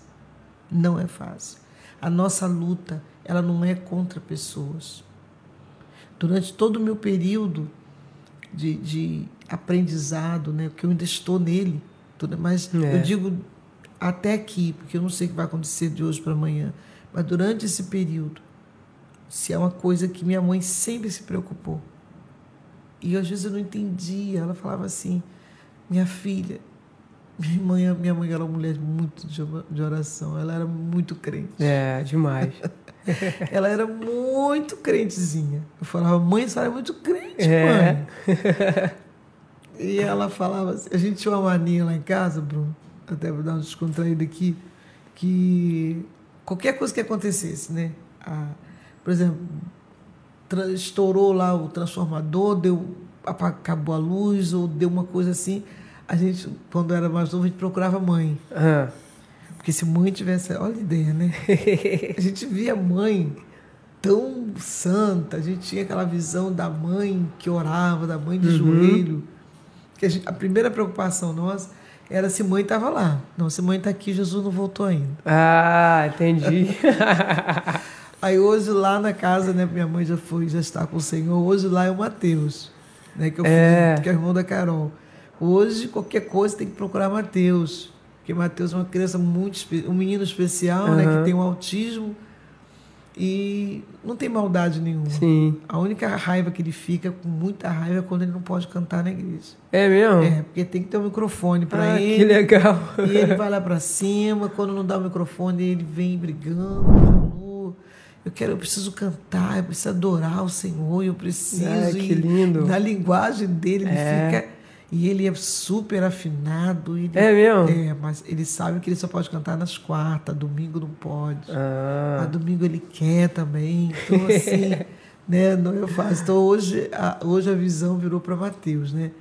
Não é fácil. A nossa luta, ela não é contra pessoas. Durante todo o meu período de, de aprendizado, né, que eu ainda estou nele, tudo, mas é. eu digo até aqui, porque eu não sei o que vai acontecer de hoje para amanhã, mas durante esse período, se é uma coisa que minha mãe sempre se preocupou, e às vezes eu não entendia, ela falava assim, minha filha, minha mãe, minha mãe era uma mulher muito de oração, ela era muito crente. É, demais. ela era muito crentezinha. Eu falava, mãe, você é muito crente, é. mãe. e ela falava assim, a gente tinha uma mania lá em casa, Bruno, até vou dar um descontraído aqui, que qualquer coisa que acontecesse, né? A, por exemplo, estourou lá o transformador, deu, acabou a luz, ou deu uma coisa assim a gente, quando era mais novo, a gente procurava mãe. Ah. Porque se mãe tivesse. Olha a ideia, né? a gente via mãe tão santa, a gente tinha aquela visão da mãe que orava, da mãe de uhum. joelho. Que a, gente, a, primeira preocupação nossa era se mãe estava lá. Não, se mãe está aqui, Jesus não voltou ainda. Ah, entendi. Aí hoje lá na casa, né, minha mãe já foi, já está com o Senhor, hoje lá é o Mateus, né, que, é é. que é o irmão da Carol. Hoje, qualquer coisa tem que procurar Mateus. Porque Mateus é uma criança muito um menino especial, uhum. né, que tem um autismo e não tem maldade nenhuma. Sim. A única raiva que ele fica com muita raiva é quando ele não pode cantar na igreja. É mesmo? É, porque tem que ter um microfone para ah, ele. Que legal. E ele vai lá para cima, quando não dá o microfone, ele vem brigando. Eu quero, eu preciso cantar, eu preciso adorar o Senhor, eu preciso. Ah, que lindo. Na linguagem dele, ele é. fica e ele é super afinado. Ele, é mesmo? É, mas ele sabe que ele só pode cantar nas quartas, domingo não pode. Ah. A domingo ele quer também. Então, assim, né, não eu faço. Então, hoje a, hoje a visão virou para Mateus, né?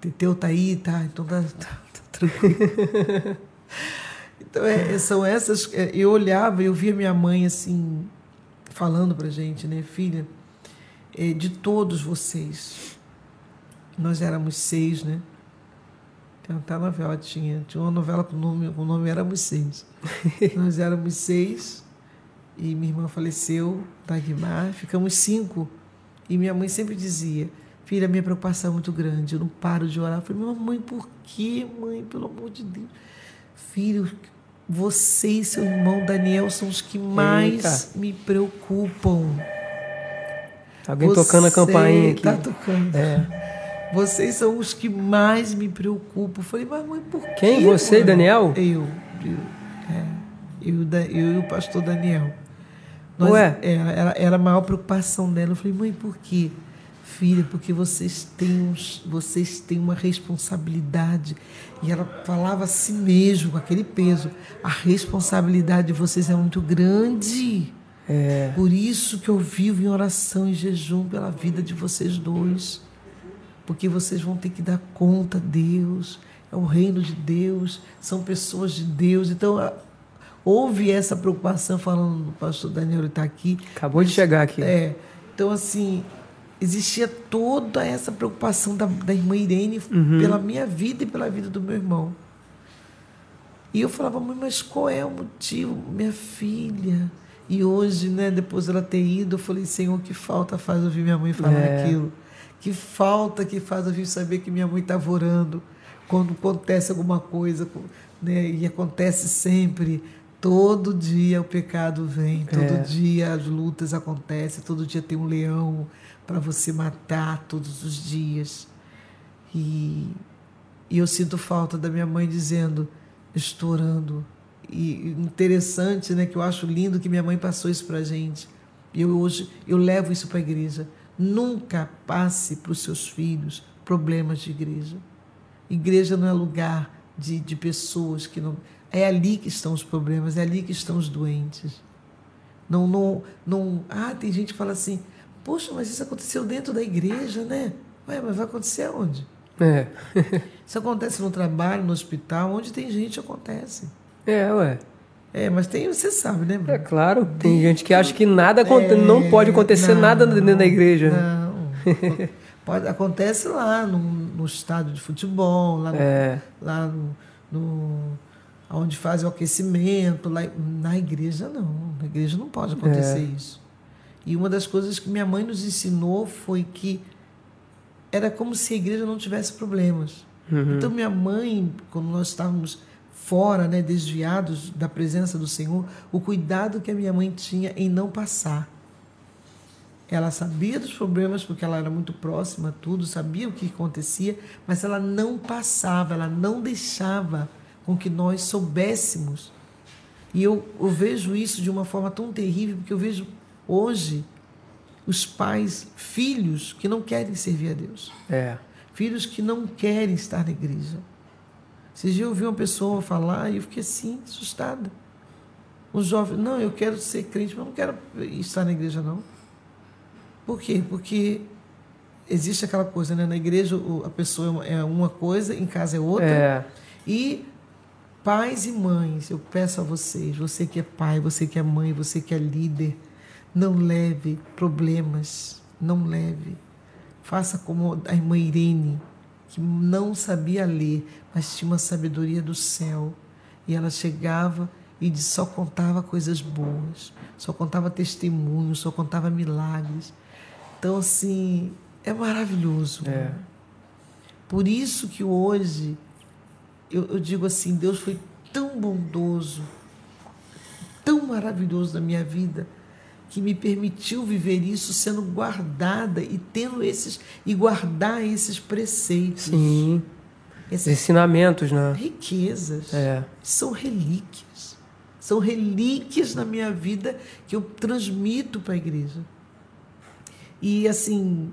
Teteu tá aí, tá? Então tá, tá, tá tranquilo. então, é, são essas. É, eu olhava, eu via minha mãe assim, falando pra gente, né, filha, é, de todos vocês nós éramos seis, né? Até novela tinha. Tinha uma novela com o nome, com o nome Éramos Seis. Nós éramos seis e minha irmã faleceu, Dagmar, ficamos cinco. E minha mãe sempre dizia, filha, minha preocupação é muito grande, eu não paro de orar. Eu falei, mamãe, por que, mãe? Pelo amor de Deus. Filho, você e seu irmão Daniel são os que mais Eita. me preocupam. Tá alguém você tocando a campainha aqui. Tá tocando. É. Vocês são os que mais me preocupam. Falei, mas mãe, por quê? Quem? Você e Daniel? Eu. Eu, é, eu, eu e o pastor Daniel. Nós, Ué? Era, era, era a maior preocupação dela. Eu falei, mãe, por quê? Filha, porque vocês têm, vocês têm uma responsabilidade. E ela falava a si mesmo, com aquele peso. A responsabilidade de vocês é muito grande. É. Por isso que eu vivo em oração e jejum pela vida de vocês dois. Porque vocês vão ter que dar conta a Deus. É o reino de Deus, são pessoas de Deus. Então, houve essa preocupação, falando do pastor Daniel, ele está aqui. Acabou de chegar aqui. É. Então, assim, existia toda essa preocupação da, da irmã Irene uhum. pela minha vida e pela vida do meu irmão. E eu falava, mãe, mas qual é o motivo? Minha filha. E hoje, né, depois dela ter ido, eu falei, Senhor, que falta faz ouvir minha mãe falar é. aquilo? Que falta que faz ouvir saber que minha mãe estava orando quando acontece alguma coisa, né, e acontece sempre Todo dia o pecado vem, todo é. dia as lutas acontecem, todo dia tem um leão para você matar todos os dias. E, e, eu sinto falta da minha mãe dizendo, estou orando. E interessante, né, que eu acho lindo que minha mãe passou isso para a gente. E eu hoje eu levo isso para a igreja. Nunca passe para os seus filhos problemas de igreja. Igreja não é lugar de, de pessoas que não é ali que estão os problemas, é ali que estão os doentes. Não, não, não. Ah, tem gente que fala assim: Poxa, mas isso aconteceu dentro da igreja, né? Ué, mas vai acontecer onde? É. isso acontece no trabalho, no hospital, onde tem gente acontece. É, ué. É, mas tem, você sabe, né? Bruno? É claro, tem dentro, gente que acha que nada é, não pode acontecer não, nada dentro da igreja. Não. pode, acontece lá no, no estádio de futebol, lá, é. no, lá no, no onde faz o aquecimento. Lá, na igreja, não. Na igreja não pode acontecer é. isso. E uma das coisas que minha mãe nos ensinou foi que era como se a igreja não tivesse problemas. Uhum. Então, minha mãe, quando nós estávamos fora, né, desviados da presença do Senhor, o cuidado que a minha mãe tinha em não passar. Ela sabia dos problemas porque ela era muito próxima, tudo, sabia o que acontecia, mas ela não passava, ela não deixava com que nós soubéssemos. E eu, eu vejo isso de uma forma tão terrível, porque eu vejo hoje os pais, filhos que não querem servir a Deus. É. Filhos que não querem estar na igreja. Esses dias eu ouvi uma pessoa falar e eu fiquei assim, assustada. Um jovem, não, eu quero ser crente, mas não quero estar na igreja, não. Por quê? Porque existe aquela coisa, né? Na igreja a pessoa é uma coisa, em casa é outra. É. E Pais e mães, eu peço a vocês, você que é pai, você que é mãe, você que é líder, não leve problemas, não leve. Faça como a irmã Irene, que não sabia ler, mas tinha uma sabedoria do céu. E ela chegava e só contava coisas boas, só contava testemunhos, só contava milagres. Então, assim, é maravilhoso. É. Por isso que hoje eu, eu digo assim, Deus foi tão bondoso, tão maravilhoso na minha vida, que me permitiu viver isso sendo guardada e tendo esses e guardar esses preceitos. Sim. Esses ensinamentos, né? Riquezas. É. São relíquias. São relíquias na minha vida que eu transmito para a igreja. E assim,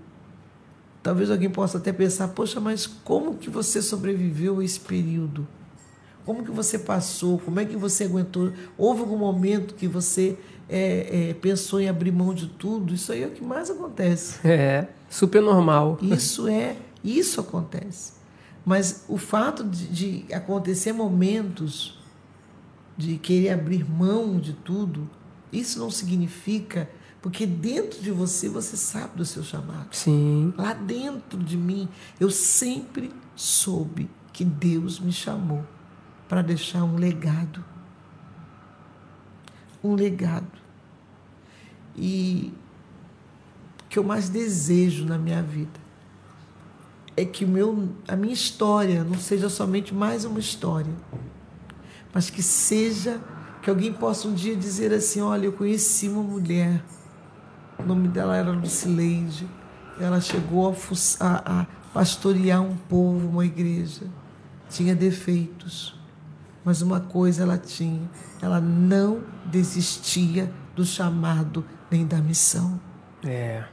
Talvez alguém possa até pensar, poxa, mas como que você sobreviveu a esse período? Como que você passou? Como é que você aguentou? Houve algum momento que você é, é, pensou em abrir mão de tudo? Isso aí é o que mais acontece. É, super normal. Isso é, isso acontece. Mas o fato de, de acontecer momentos de querer abrir mão de tudo, isso não significa porque dentro de você, você sabe do seu chamado. Sim. Lá dentro de mim, eu sempre soube que Deus me chamou para deixar um legado. Um legado. E que eu mais desejo na minha vida é que meu, a minha história não seja somente mais uma história, mas que seja que alguém possa um dia dizer assim: olha, eu conheci uma mulher, o nome dela era Lucileide, ela chegou a, a, a pastorear um povo, uma igreja, tinha defeitos, mas uma coisa ela tinha: ela não desistia do chamado nem da missão. É.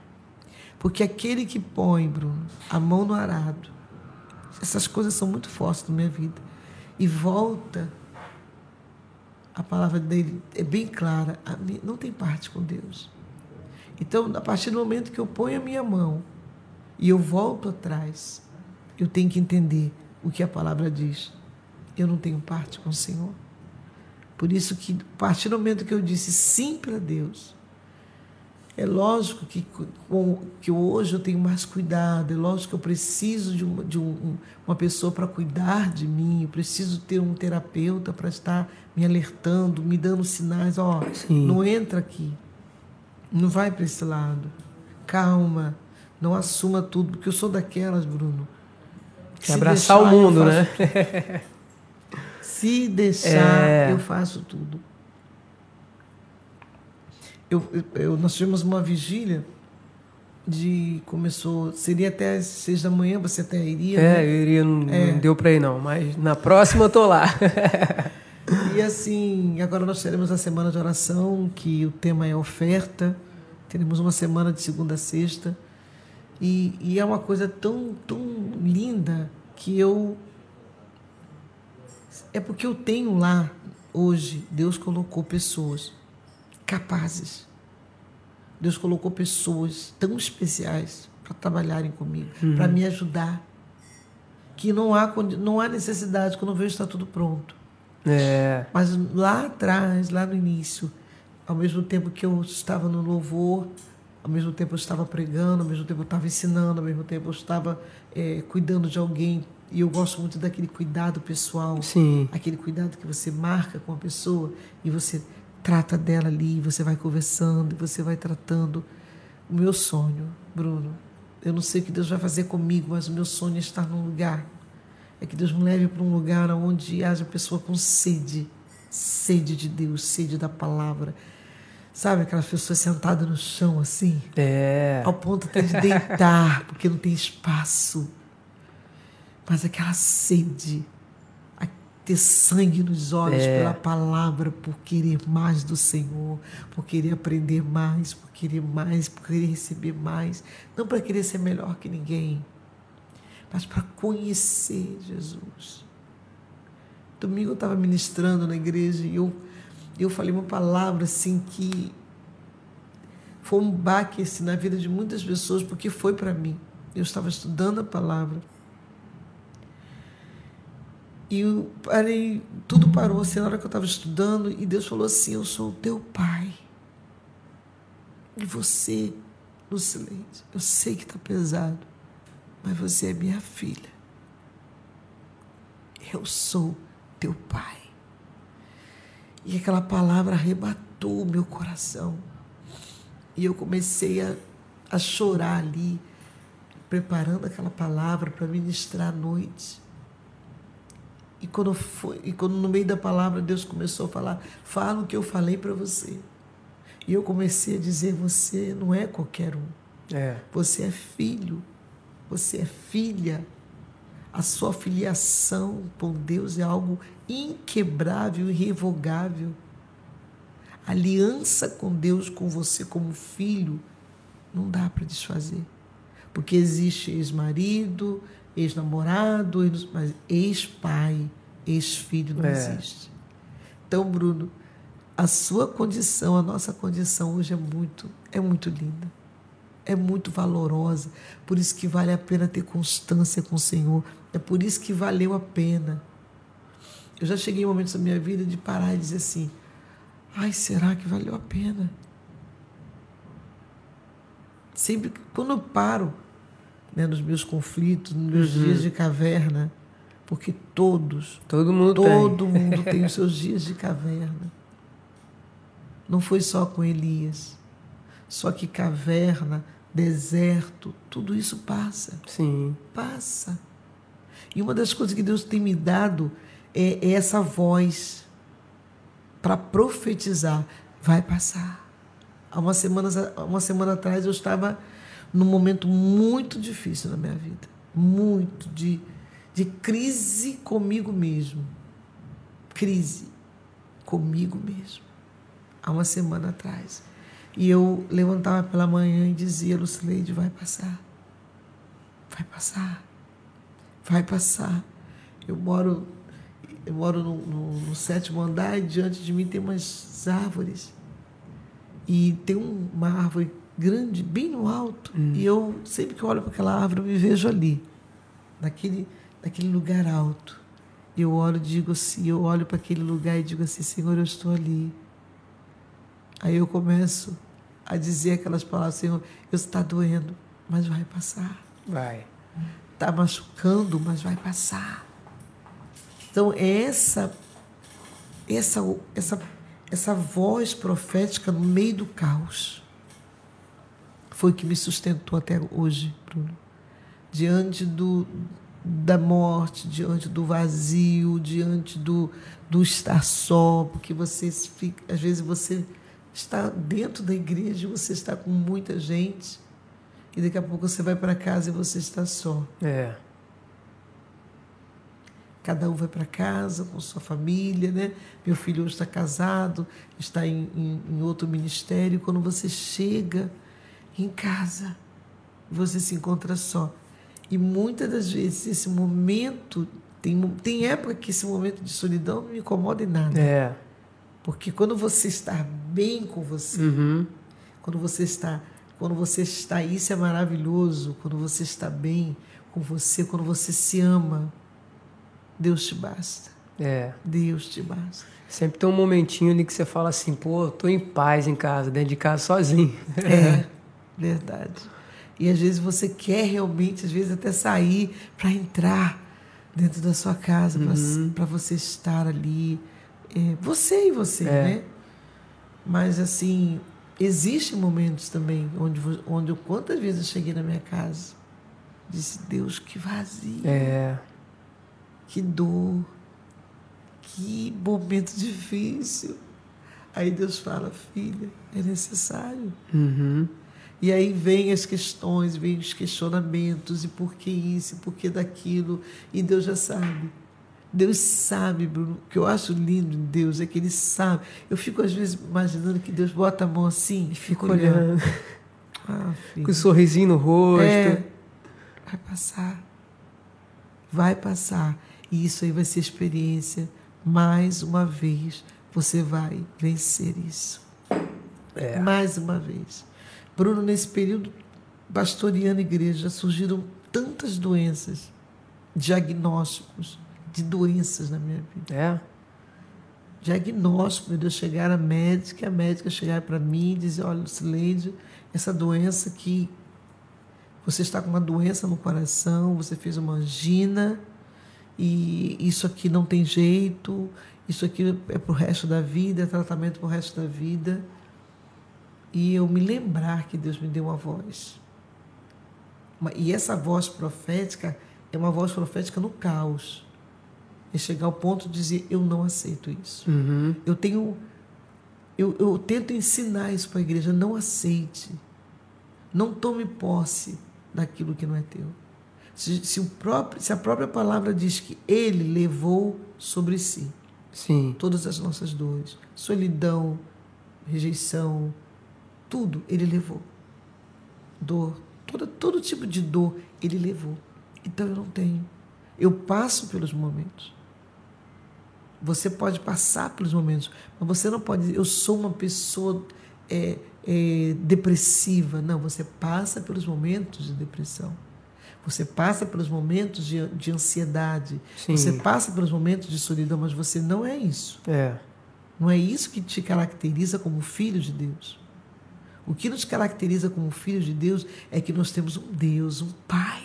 Porque aquele que põe, Bruno, a mão no arado, essas coisas são muito fortes na minha vida, e volta, a palavra dele é bem clara, não tem parte com Deus. Então, a partir do momento que eu ponho a minha mão e eu volto atrás, eu tenho que entender o que a palavra diz. Eu não tenho parte com o Senhor. Por isso que, a partir do momento que eu disse sim para Deus, é lógico que, que hoje eu tenho mais cuidado, é lógico que eu preciso de uma, de um, uma pessoa para cuidar de mim, eu preciso ter um terapeuta para estar me alertando, me dando sinais, ó, oh, não entra aqui, não vai para esse lado, calma, não assuma tudo, porque eu sou daquelas, Bruno. Que abraçar deixar, o mundo, né? Se deixar, é... eu faço tudo. Eu, eu, nós tivemos uma vigília de começou seria até às seis da manhã você até iria é né? eu iria não, é. não deu para ir não mas na próxima eu tô lá e assim agora nós teremos a semana de oração que o tema é oferta teremos uma semana de segunda a sexta e, e é uma coisa tão tão linda que eu é porque eu tenho lá hoje Deus colocou pessoas capazes. Deus colocou pessoas tão especiais para trabalharem comigo, uhum. para me ajudar. Que não há, não há necessidade, quando eu vejo está tudo pronto. É. Mas lá atrás, lá no início, ao mesmo tempo que eu estava no louvor, ao mesmo tempo eu estava pregando, ao mesmo tempo eu estava ensinando, ao mesmo tempo eu estava é, cuidando de alguém. E eu gosto muito daquele cuidado pessoal, Sim. aquele cuidado que você marca com a pessoa e você trata dela ali, você vai conversando, você vai tratando. O meu sonho, Bruno, eu não sei o que Deus vai fazer comigo, mas o meu sonho é estar num lugar. É que Deus me leve para um lugar onde haja pessoa com sede, sede de Deus, sede da palavra. Sabe aquelas pessoas sentadas no chão assim? É. Ao ponto até de deitar, porque não tem espaço. Mas aquela sede ter sangue nos olhos é. pela palavra, por querer mais do Senhor, por querer aprender mais, por querer mais, por querer receber mais. Não para querer ser melhor que ninguém, mas para conhecer Jesus. Domingo eu estava ministrando na igreja e eu, eu falei uma palavra assim que foi um baque assim, na vida de muitas pessoas, porque foi para mim. Eu estava estudando a palavra e eu parei, tudo parou assim na hora que eu estava estudando, e Deus falou assim: Eu sou o teu pai. E você, no silêncio, eu sei que está pesado, mas você é minha filha. Eu sou teu pai. E aquela palavra arrebatou o meu coração. E eu comecei a, a chorar ali, preparando aquela palavra para ministrar à noite. E quando, foi, e quando no meio da palavra Deus começou a falar, fala o que eu falei para você. E eu comecei a dizer: você não é qualquer um. É. Você é filho, você é filha. A sua filiação com Deus é algo inquebrável, irrevogável. A aliança com Deus, com você como filho, não dá para desfazer. Porque existe ex-marido, ex-namorado, mas ex-pai, ex-filho não é. existe. Então, Bruno, a sua condição, a nossa condição hoje é muito, é muito linda. É muito valorosa. Por isso que vale a pena ter constância com o Senhor. É por isso que valeu a pena. Eu já cheguei em momentos da minha vida de parar e dizer assim: ai, será que valeu a pena? Sempre, quando eu paro, né, nos meus conflitos, nos meus uhum. dias de caverna, Porque todos, todo mundo todo tem. mundo tem os seus dias de caverna. Não foi só com Elias. Só que caverna, deserto, tudo isso passa. Sim. Passa. E uma das coisas que Deus tem me dado é, é essa voz para profetizar. Vai passar. Há uma semana, uma semana atrás eu estava num momento muito difícil na minha vida. Muito de, de crise comigo mesmo. Crise comigo mesmo. Há uma semana atrás. E eu levantava pela manhã e dizia, Lucileide, vai passar. Vai passar. Vai passar. Eu moro, eu moro no, no, no sétimo andar e diante de mim tem umas árvores. E tem uma árvore grande, bem no alto. Hum. E eu, sempre que eu olho para aquela árvore, eu me vejo ali, naquele, naquele lugar alto. Eu olho digo assim, eu olho para aquele lugar e digo assim, Senhor, eu estou ali. Aí eu começo a dizer aquelas palavras, Senhor, eu está doendo, mas vai passar. Vai. Está machucando, mas vai passar. Então, essa, essa, essa, essa voz profética no meio do caos foi o que me sustentou até hoje, Bruno. Diante do, da morte, diante do vazio, diante do, do estar só, porque você fica, às vezes você está dentro da igreja, você está com muita gente e daqui a pouco você vai para casa e você está só. É. Cada um vai para casa com sua família, né? Meu filho hoje está casado, está em, em, em outro ministério. Quando você chega em casa, você se encontra só. E muitas das vezes esse momento tem, tem época que esse momento de solidão não me incomoda em nada. É. Porque quando você está bem com você, uhum. quando você está, quando você está, isso é maravilhoso, quando você está bem com você, quando você se ama, Deus te basta. É. Deus te basta. Sempre tem um momentinho ali que você fala assim, pô, tô em paz em casa, dentro de casa sozinho. É, verdade. E às vezes você quer realmente, às vezes até sair para entrar dentro da sua casa, uhum. para você estar ali é, você e você, é. né? Mas assim, existem momentos também onde, onde eu, quantas vezes eu cheguei na minha casa, disse, Deus, que vazio. É. Que dor. Que momento difícil. Aí Deus fala, filha, é necessário. Uhum. E aí vem as questões, vem os questionamentos, e por que isso, e por que daquilo, e Deus já sabe. Deus sabe, Bruno. O que eu acho lindo em Deus é que Ele sabe. Eu fico, às vezes, imaginando que Deus bota a mão assim e fica olhando. olhando. Ah, Com um sorrisinho no rosto. É, vai passar. Vai passar. E isso aí vai ser experiência. Mais uma vez, você vai vencer isso. É. Mais uma vez. Bruno, nesse período pastoreando a igreja, surgiram tantas doenças, diagnósticos de doenças na minha vida. É? Diagnóstico, meu Deus, chegar a médica, a médica chegar para mim e dizer, olha, Lucileide, essa doença que você está com uma doença no coração, você fez uma angina e isso aqui não tem jeito, isso aqui é para o resto da vida, é tratamento para o resto da vida. E eu me lembrar que Deus me deu uma voz. E essa voz profética é uma voz profética no caos é chegar ao ponto de dizer eu não aceito isso. Uhum. Eu tenho, eu, eu tento ensinar isso para a igreja, não aceite, não tome posse daquilo que não é teu. Se, se, o próprio, se a própria palavra diz que Ele levou sobre si Sim. todas as nossas dores, solidão, rejeição, tudo Ele levou. Dor, todo, todo tipo de dor Ele levou. Então eu não tenho. Eu passo pelos momentos. Você pode passar pelos momentos, mas você não pode dizer, eu sou uma pessoa é, é, depressiva. Não, você passa pelos momentos de depressão. Você passa pelos momentos de, de ansiedade. Sim. Você passa pelos momentos de solidão, mas você não é isso. É. Não é isso que te caracteriza como filho de Deus. O que nos caracteriza como filho de Deus é que nós temos um Deus, um Pai.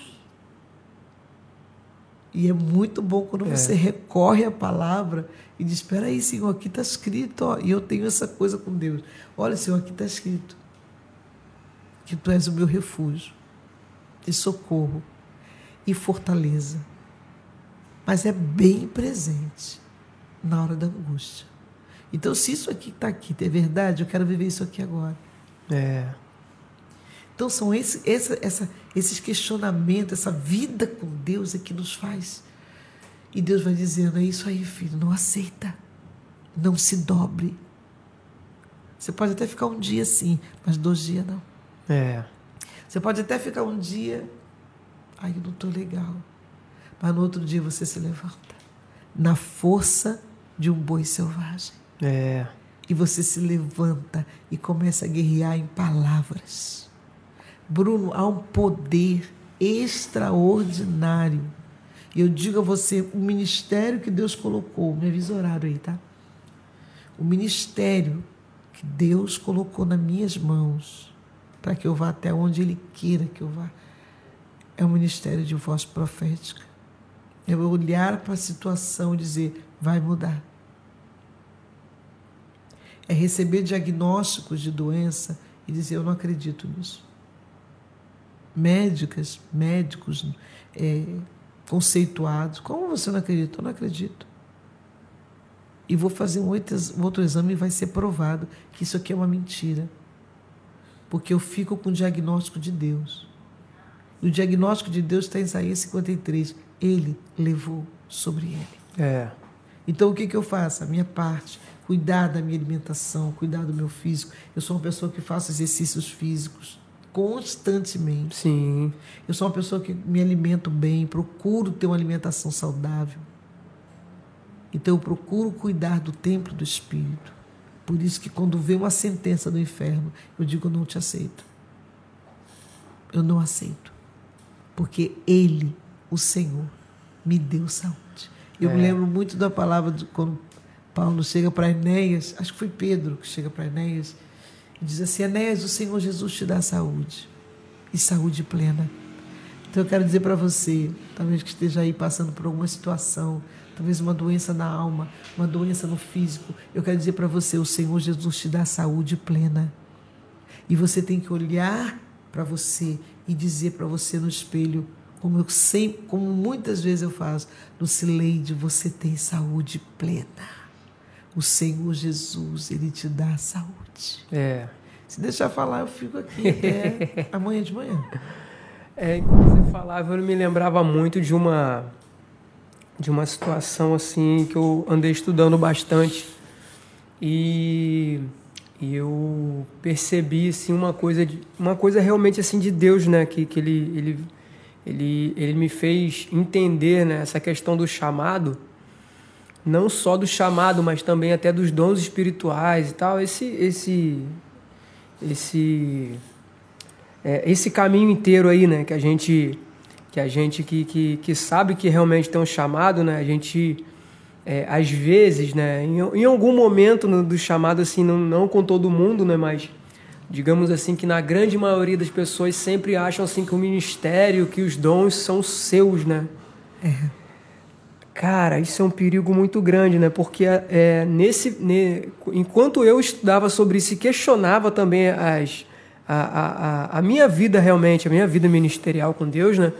E é muito bom quando é. você recorre à palavra e diz: Espera aí, Senhor, aqui está escrito, ó, e eu tenho essa coisa com Deus. Olha, Senhor, aqui está escrito que tu és o meu refúgio e socorro e fortaleza. Mas é bem presente na hora da angústia. Então, se isso aqui está aqui é verdade, eu quero viver isso aqui agora. É. Então, são esse, essa, essa, esses questionamentos, essa vida com Deus é que nos faz. E Deus vai dizendo: é isso aí, filho, não aceita. Não se dobre. Você pode até ficar um dia assim, mas dois dias não. É. Você pode até ficar um dia, aí não estou legal. Mas no outro dia você se levanta. Na força de um boi selvagem. É. E você se levanta e começa a guerrear em palavras. Bruno, há um poder extraordinário. E eu digo a você, o ministério que Deus colocou, me avisa horário aí, tá? O ministério que Deus colocou nas minhas mãos, para que eu vá até onde Ele queira que eu vá, é o ministério de voz profética. Eu olhar para a situação e dizer, vai mudar é receber diagnósticos de doença e dizer: Eu não acredito nisso. Médicas, médicos é, conceituados: Como você não acredita? Eu não acredito. E vou fazer um outro exame e vai ser provado que isso aqui é uma mentira. Porque eu fico com o diagnóstico de Deus. O diagnóstico de Deus está em Isaías 53. Ele levou sobre ele. É. Então o que, que eu faço? A minha parte cuidar da minha alimentação, cuidar do meu físico. Eu sou uma pessoa que faço exercícios físicos constantemente. Sim. Eu sou uma pessoa que me alimento bem, procuro ter uma alimentação saudável. Então eu procuro cuidar do templo do espírito. Por isso que quando vem uma sentença do inferno, eu digo eu não te aceito. Eu não aceito. Porque ele, o Senhor, me deu saúde. Eu é. me lembro muito da palavra de, quando Paulo chega para Enéas, acho que foi Pedro que chega para Enéas, e diz assim: Enéas, o Senhor Jesus te dá saúde, e saúde plena. Então eu quero dizer para você, talvez que esteja aí passando por alguma situação, talvez uma doença na alma, uma doença no físico, eu quero dizer para você: o Senhor Jesus te dá saúde plena. E você tem que olhar para você e dizer para você no espelho, como eu sempre, como muitas vezes eu faço, Lucileide, você tem saúde plena o Senhor Jesus, Ele te dá saúde. É. Se deixar falar, eu fico aqui até amanhã de manhã. É, enquanto você falava, eu me lembrava muito de uma de uma situação assim que eu andei estudando bastante e, e eu percebi assim uma coisa de, uma coisa realmente assim de Deus, né, que, que ele, ele ele ele me fez entender, né, essa questão do chamado não só do chamado, mas também até dos dons espirituais e tal. Esse esse esse é, esse caminho inteiro aí, né, que a gente que a gente que, que, que sabe que realmente tem um chamado, né, a gente é, às vezes, né, em, em algum momento no, do chamado assim, não, não com todo mundo, né, mas digamos assim que na grande maioria das pessoas sempre acham assim que o ministério, que os dons são seus, né? É. Cara, isso é um perigo muito grande, né? Porque é, nesse, ne, enquanto eu estudava sobre isso e questionava também as, a, a, a, minha vida realmente, a minha vida ministerial com Deus, né?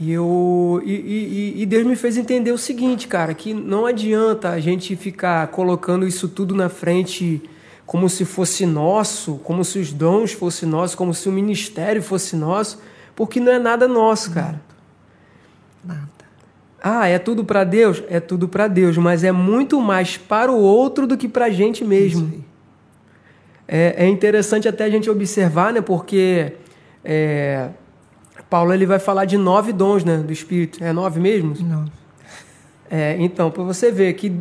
E, eu, e, e, e, Deus me fez entender o seguinte, cara, que não adianta a gente ficar colocando isso tudo na frente como se fosse nosso, como se os dons fossem nossos, como se o ministério fosse nosso, porque não é nada nosso, cara. Nada. Ah, é tudo para Deus? É tudo para Deus, mas é muito mais para o outro do que para a gente mesmo. É, é, interessante até a gente observar, né? Porque é, Paulo ele vai falar de nove dons né, do Espírito. É nove mesmo? Não. É, então, para você ver que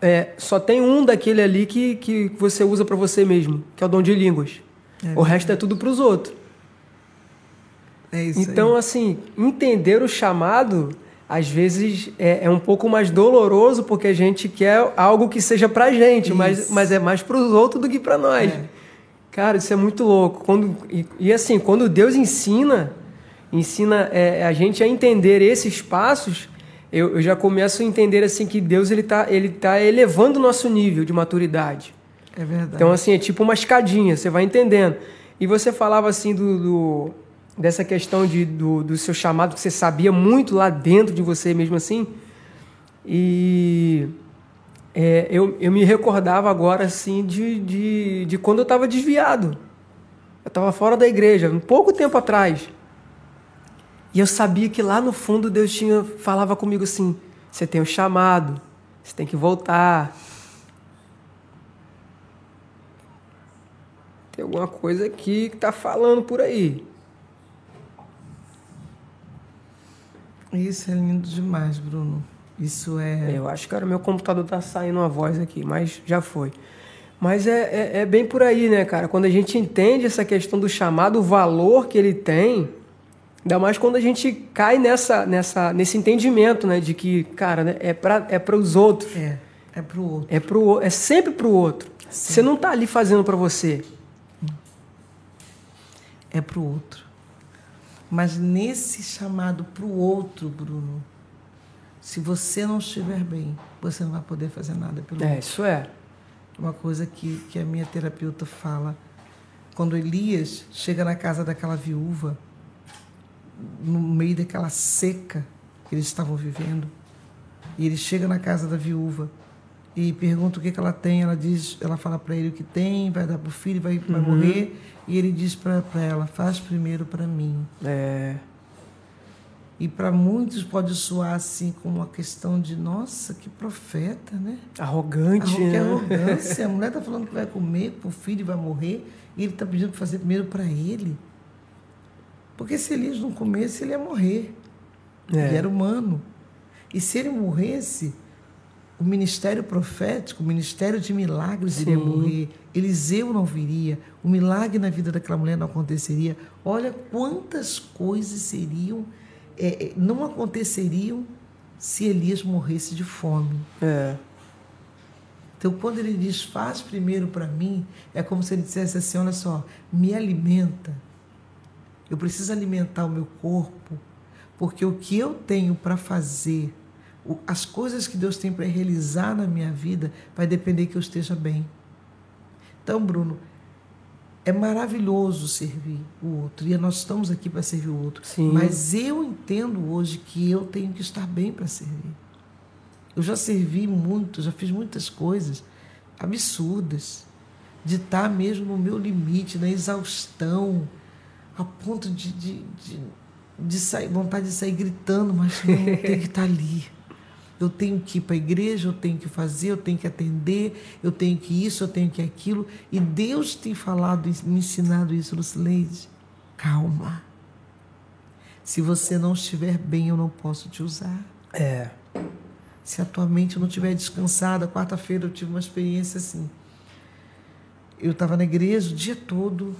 é, só tem um daquele ali que, que você usa para você mesmo, que é o dom de línguas. É o resto é tudo para os outros. É isso então, aí. assim, entender o chamado às vezes é, é, um pouco mais doloroso porque a gente quer algo que seja pra gente, mas, mas é mais pros outros do que pra nós. É. Cara, isso é muito louco. Quando, e, e assim, quando Deus ensina, ensina é, a gente a entender esses passos, eu, eu já começo a entender assim que Deus ele tá, ele tá elevando o nosso nível de maturidade. É verdade. Então, assim, é tipo uma escadinha, você vai entendendo. E você falava assim do, do dessa questão de, do, do seu chamado, que você sabia muito lá dentro de você mesmo assim. E é, eu, eu me recordava agora assim de, de, de quando eu estava desviado. Eu estava fora da igreja, um pouco tempo atrás. E eu sabia que lá no fundo Deus tinha falava comigo assim: você tem um chamado, você tem que voltar. Tem alguma coisa aqui que está falando por aí. Isso é lindo demais, Bruno. Isso é. Eu acho que era meu computador tá saindo uma voz aqui, mas já foi. Mas é, é, é, bem por aí, né, cara? Quando a gente entende essa questão do chamado, o valor que ele tem, ainda mais quando a gente cai nessa, nessa, nesse entendimento, né? De que, cara, né, é para é os outros. É, é pro outro. É, pro, é sempre pro outro. Sim. Você não tá ali fazendo para você. É pro outro. Mas nesse chamado pro outro, Bruno, se você não estiver bem, você não vai poder fazer nada pelo É, outro. isso é. Uma coisa que, que a minha terapeuta fala. Quando Elias chega na casa daquela viúva, no meio daquela seca que eles estavam vivendo, e ele chega na casa da viúva e pergunta o que, que ela tem, ela diz, ela fala para ele o que tem, vai dar para o filho, vai, vai Uhum. morrer, e ele diz para ela, faz primeiro para mim. É. E para muitos pode soar assim como uma questão de, nossa, que profeta, né? Arrogante, Que né? arrogância. A mulher está falando que vai comer para o filho vai morrer, e ele está pedindo para fazer primeiro para ele. Porque se Elias não comesse, ele ia morrer. É. Ele era humano. E se ele morresse, o ministério profético, o ministério de milagres iria Sim. morrer. Eliseu não viria. O milagre na vida daquela mulher não aconteceria. Olha quantas coisas seriam, é, é, não aconteceriam se Elias morresse de fome. É. Então, quando ele diz, faz primeiro para mim, é como se ele dissesse assim: olha só, me alimenta. Eu preciso alimentar o meu corpo, porque o que eu tenho para fazer, as coisas que Deus tem para realizar na minha vida, vai depender que eu esteja bem. Então, Bruno, é maravilhoso servir o outro, e nós estamos aqui para servir o outro. Sim. Mas eu entendo hoje que eu tenho que estar bem para servir. Eu já servi muito, já fiz muitas coisas absurdas, de estar mesmo no meu limite, na exaustão, a ponto de, de, de, de sair, vontade de sair gritando, mas não, tenho que estar ali. Eu tenho que ir para a igreja, eu tenho que fazer, eu tenho que atender, eu tenho que isso, eu tenho que aquilo. E Deus tem falado, me ensinado isso, Lucileide. Calma. Se você não estiver bem, eu não posso te usar. É. Se a tua mente não estiver descansada, quarta-feira eu tive uma experiência assim. Eu estava na igreja o dia todo,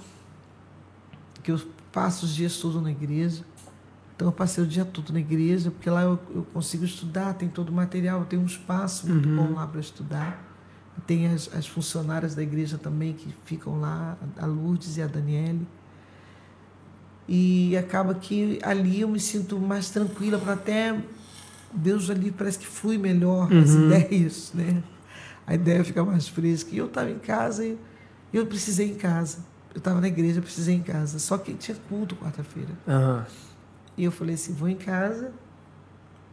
que eu passo os dias todos na igreja. Então eu passei o dia todo na igreja, porque lá eu, eu consigo estudar, tem todo o material, tenho um espaço muito Uhum. bom lá para estudar. Tem as, as funcionárias da igreja também que ficam lá, a Lourdes e a Daniele. E acaba que ali eu me sinto mais tranquila para até Deus ali parece que flui melhor as Uhum. ideias, né? A ideia fica mais fresca. E eu estava em casa e eu precisei em casa. Eu estava na igreja, precisei em casa. Só que tinha culto quarta-feira. Aham. E eu falei assim: vou em casa,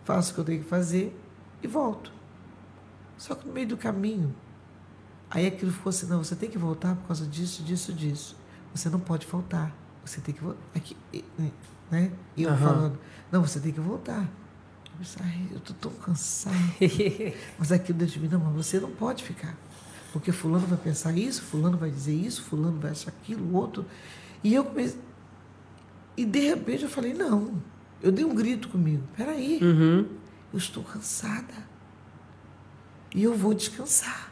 faço o que eu tenho que fazer e volto. Só que no meio do caminho, aí aquilo ficou assim: não, você tem que voltar por causa disso, disso, disso. Você não pode faltar. Você tem que voltar. Aqui, e- né? E eu Aham. falando: não, você tem que voltar. Eu pensei, ai, eu tô tão cansado. Mas aquilo Deus me não, mas você não pode ficar. Porque fulano vai pensar isso, fulano vai dizer isso, fulano vai achar aquilo, o outro. E eu comecei. E de repente eu falei, não. Eu dei um grito comigo. Peraí, Uhum. eu estou cansada. E eu vou descansar.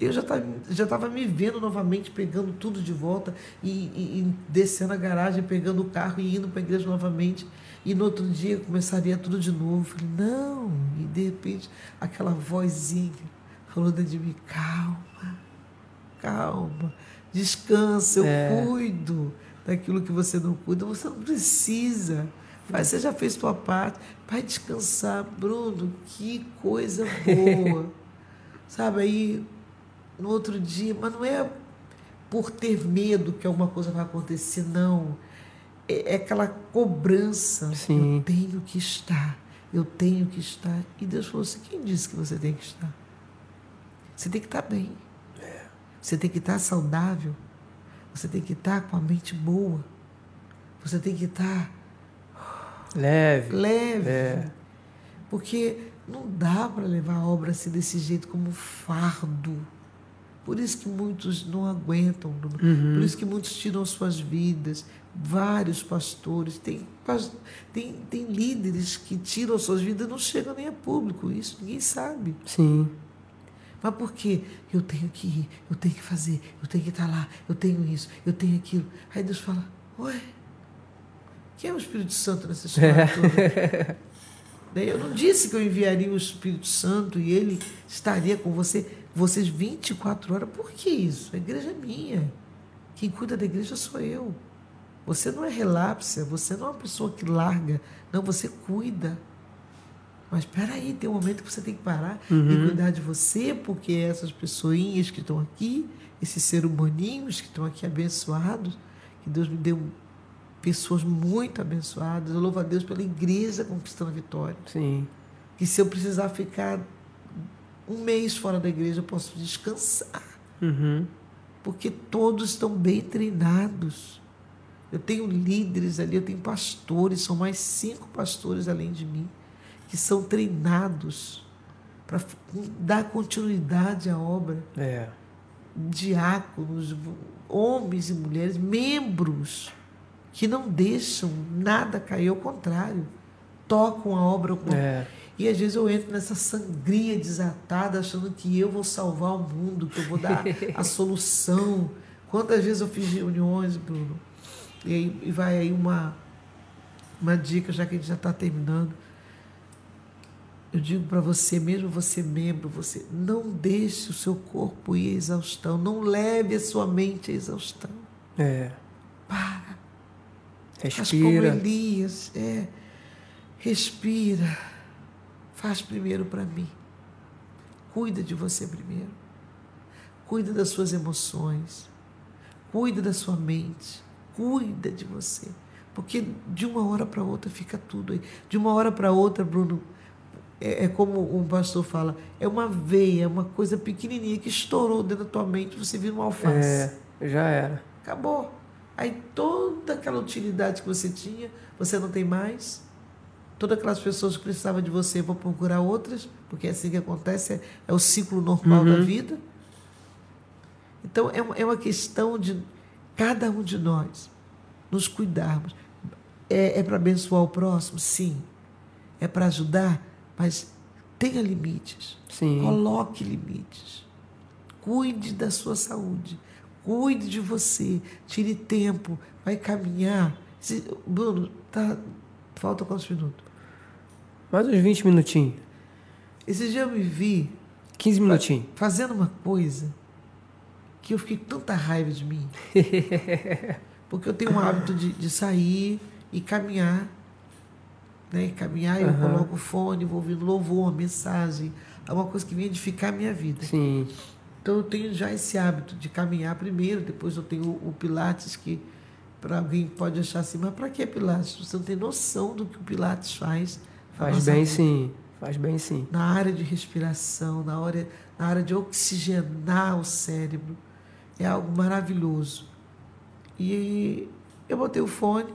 Eu já estava já tava me vendo novamente, pegando tudo de volta e, e- e descendo a garagem, pegando o carro e indo para a igreja novamente. E no outro dia começaria tudo de novo. Falei, não. E de repente aquela vozinha falou dentro de mim, calma, calma, descansa, eu É. cuido daquilo que você não cuida. Você não precisa Pai, você já fez sua parte. Vai descansar, Bruno. Que coisa boa. Sabe, aí no outro dia, mas não é por ter medo que alguma coisa vai acontecer, não. É, é aquela cobrança. Sim. Eu tenho que estar. Eu tenho que estar. E Deus falou assim: quem disse que você tem que estar? Você tem que estar bem. Você tem que estar saudável. Você tem que estar com a mente boa. Você tem que estar Leve. leve. É. Porque não dá para levar a obra assim desse jeito como um fardo. Por isso que muitos não aguentam, Bruno. por isso que muitos tiram suas vidas. Vários pastores, tem, tem, tem líderes que tiram suas vidas e não chegam nem a público. Isso ninguém sabe. Sim. Mas por quê? Eu tenho que ir, eu tenho que fazer, eu tenho que estar lá, eu tenho isso, eu tenho aquilo. Aí Deus fala, ué, quem é o Espírito Santo nessa história toda? Daí Eu não disse que eu enviaria o Espírito Santo e ele estaria com você, vocês 24 horas. Por que isso? A igreja é minha. Quem cuida da igreja sou eu. Você não é relapsa, você não é uma pessoa que larga. Não, você cuida. Mas espera aí, tem um momento que você tem que parar e cuidar de você, porque essas pessoinhas que estão aqui, esses seres humaninhos que estão aqui abençoados, que Deus me deu pessoas muito abençoadas. Eu louvo a Deus pela igreja conquistando a vitória. Sim. Que se eu precisar ficar um mês fora da igreja, eu posso descansar, Uhum. porque todos estão bem treinados. Eu tenho líderes ali, eu tenho pastores, são mais cinco pastores além de mim, que são treinados para dar continuidade à obra. É. Diáconos, homens e mulheres, membros que não deixam nada cair, ao contrário, tocam a obra com É. e às vezes eu entro nessa sangria desatada, achando que eu vou salvar o mundo, que eu vou dar a solução. Quantas vezes eu fiz reuniões, Bruno? E, aí, e vai aí uma, uma dica, já que a gente já está terminando. Eu digo para você, mesmo você membro, você não deixe o seu corpo ir à exaustão, não leve a sua mente à exaustão. É. Para. Faz como Respira. Elias, é, respira, faz primeiro para mim. Cuida de você primeiro. Cuida das suas emoções. Cuida da sua mente. Cuida de você. Porque de uma hora para outra fica tudo aí. De uma hora para outra, Bruno, é, é como um pastor fala, é uma veia, é uma coisa pequenininha que estourou dentro da tua mente, você vira um alface. É. Já era. Acabou. Aí toda aquela utilidade que você tinha, você não tem mais. Todas aquelas pessoas que precisavam de você vão procurar outras, porque é assim que acontece, é, é o ciclo normal da vida. Então é uma, é uma questão de cada um de nós nos cuidarmos. É, é para abençoar o próximo? Sim. É para ajudar? Mas tenha limites. Sim. Coloque limites. Cuide da sua saúde. Cuide de você. Tire tempo. Vai caminhar. Se- Bruno, tá, falta quantos minutos? Mais uns 20 minutinhos. Esse dia eu me vi 15 minutinhos. fazendo uma coisa que eu fiquei com tanta raiva de mim. Porque eu tenho um hábito de, de sair e caminhar. Né? Caminhar, eu Aham. coloco o fone, vou ouvindo louvor, uma mensagem, alguma coisa que vem edificar a minha vida. Sim. Então eu tenho já esse hábito de caminhar primeiro, depois eu tenho o, o Pilates, que para alguém pode achar assim, mas para que Pilates? Você não tem noção do que o Pilates faz. Faz bem vida. sim. Faz bem sim. Na área de respiração, na, hora, na área de oxigenar o cérebro. É algo maravilhoso. E eu botei o fone,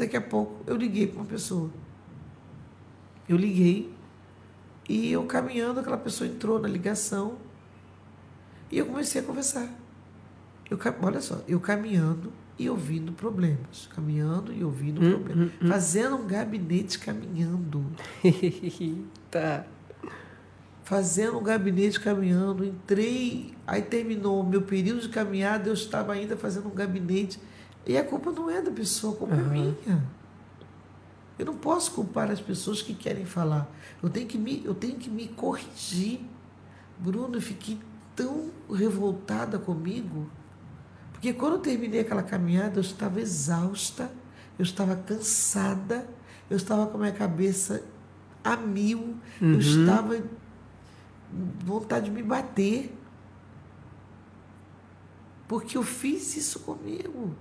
daqui a pouco eu liguei para uma pessoa. Eu liguei e eu caminhando, aquela pessoa entrou na ligação e eu comecei a conversar. Eu, olha só, eu caminhando e ouvindo problemas. Caminhando e ouvindo Hum, problemas. Fazendo um gabinete caminhando. tá. fazendo um gabinete caminhando, entrei, aí terminou o meu período de caminhada, eu estava ainda fazendo um gabinete. E a culpa não é da pessoa, a culpa é Aham. minha. Eu não posso culpar as pessoas que querem falar. Eu tenho que me, eu tenho que me corrigir. Bruno, eu fiquei tão revoltada comigo, porque quando eu terminei aquela caminhada, eu estava exausta, eu estava cansada, eu estava com a minha cabeça a mil, uhum. eu estava vontade de me bater. Porque eu fiz isso comigo.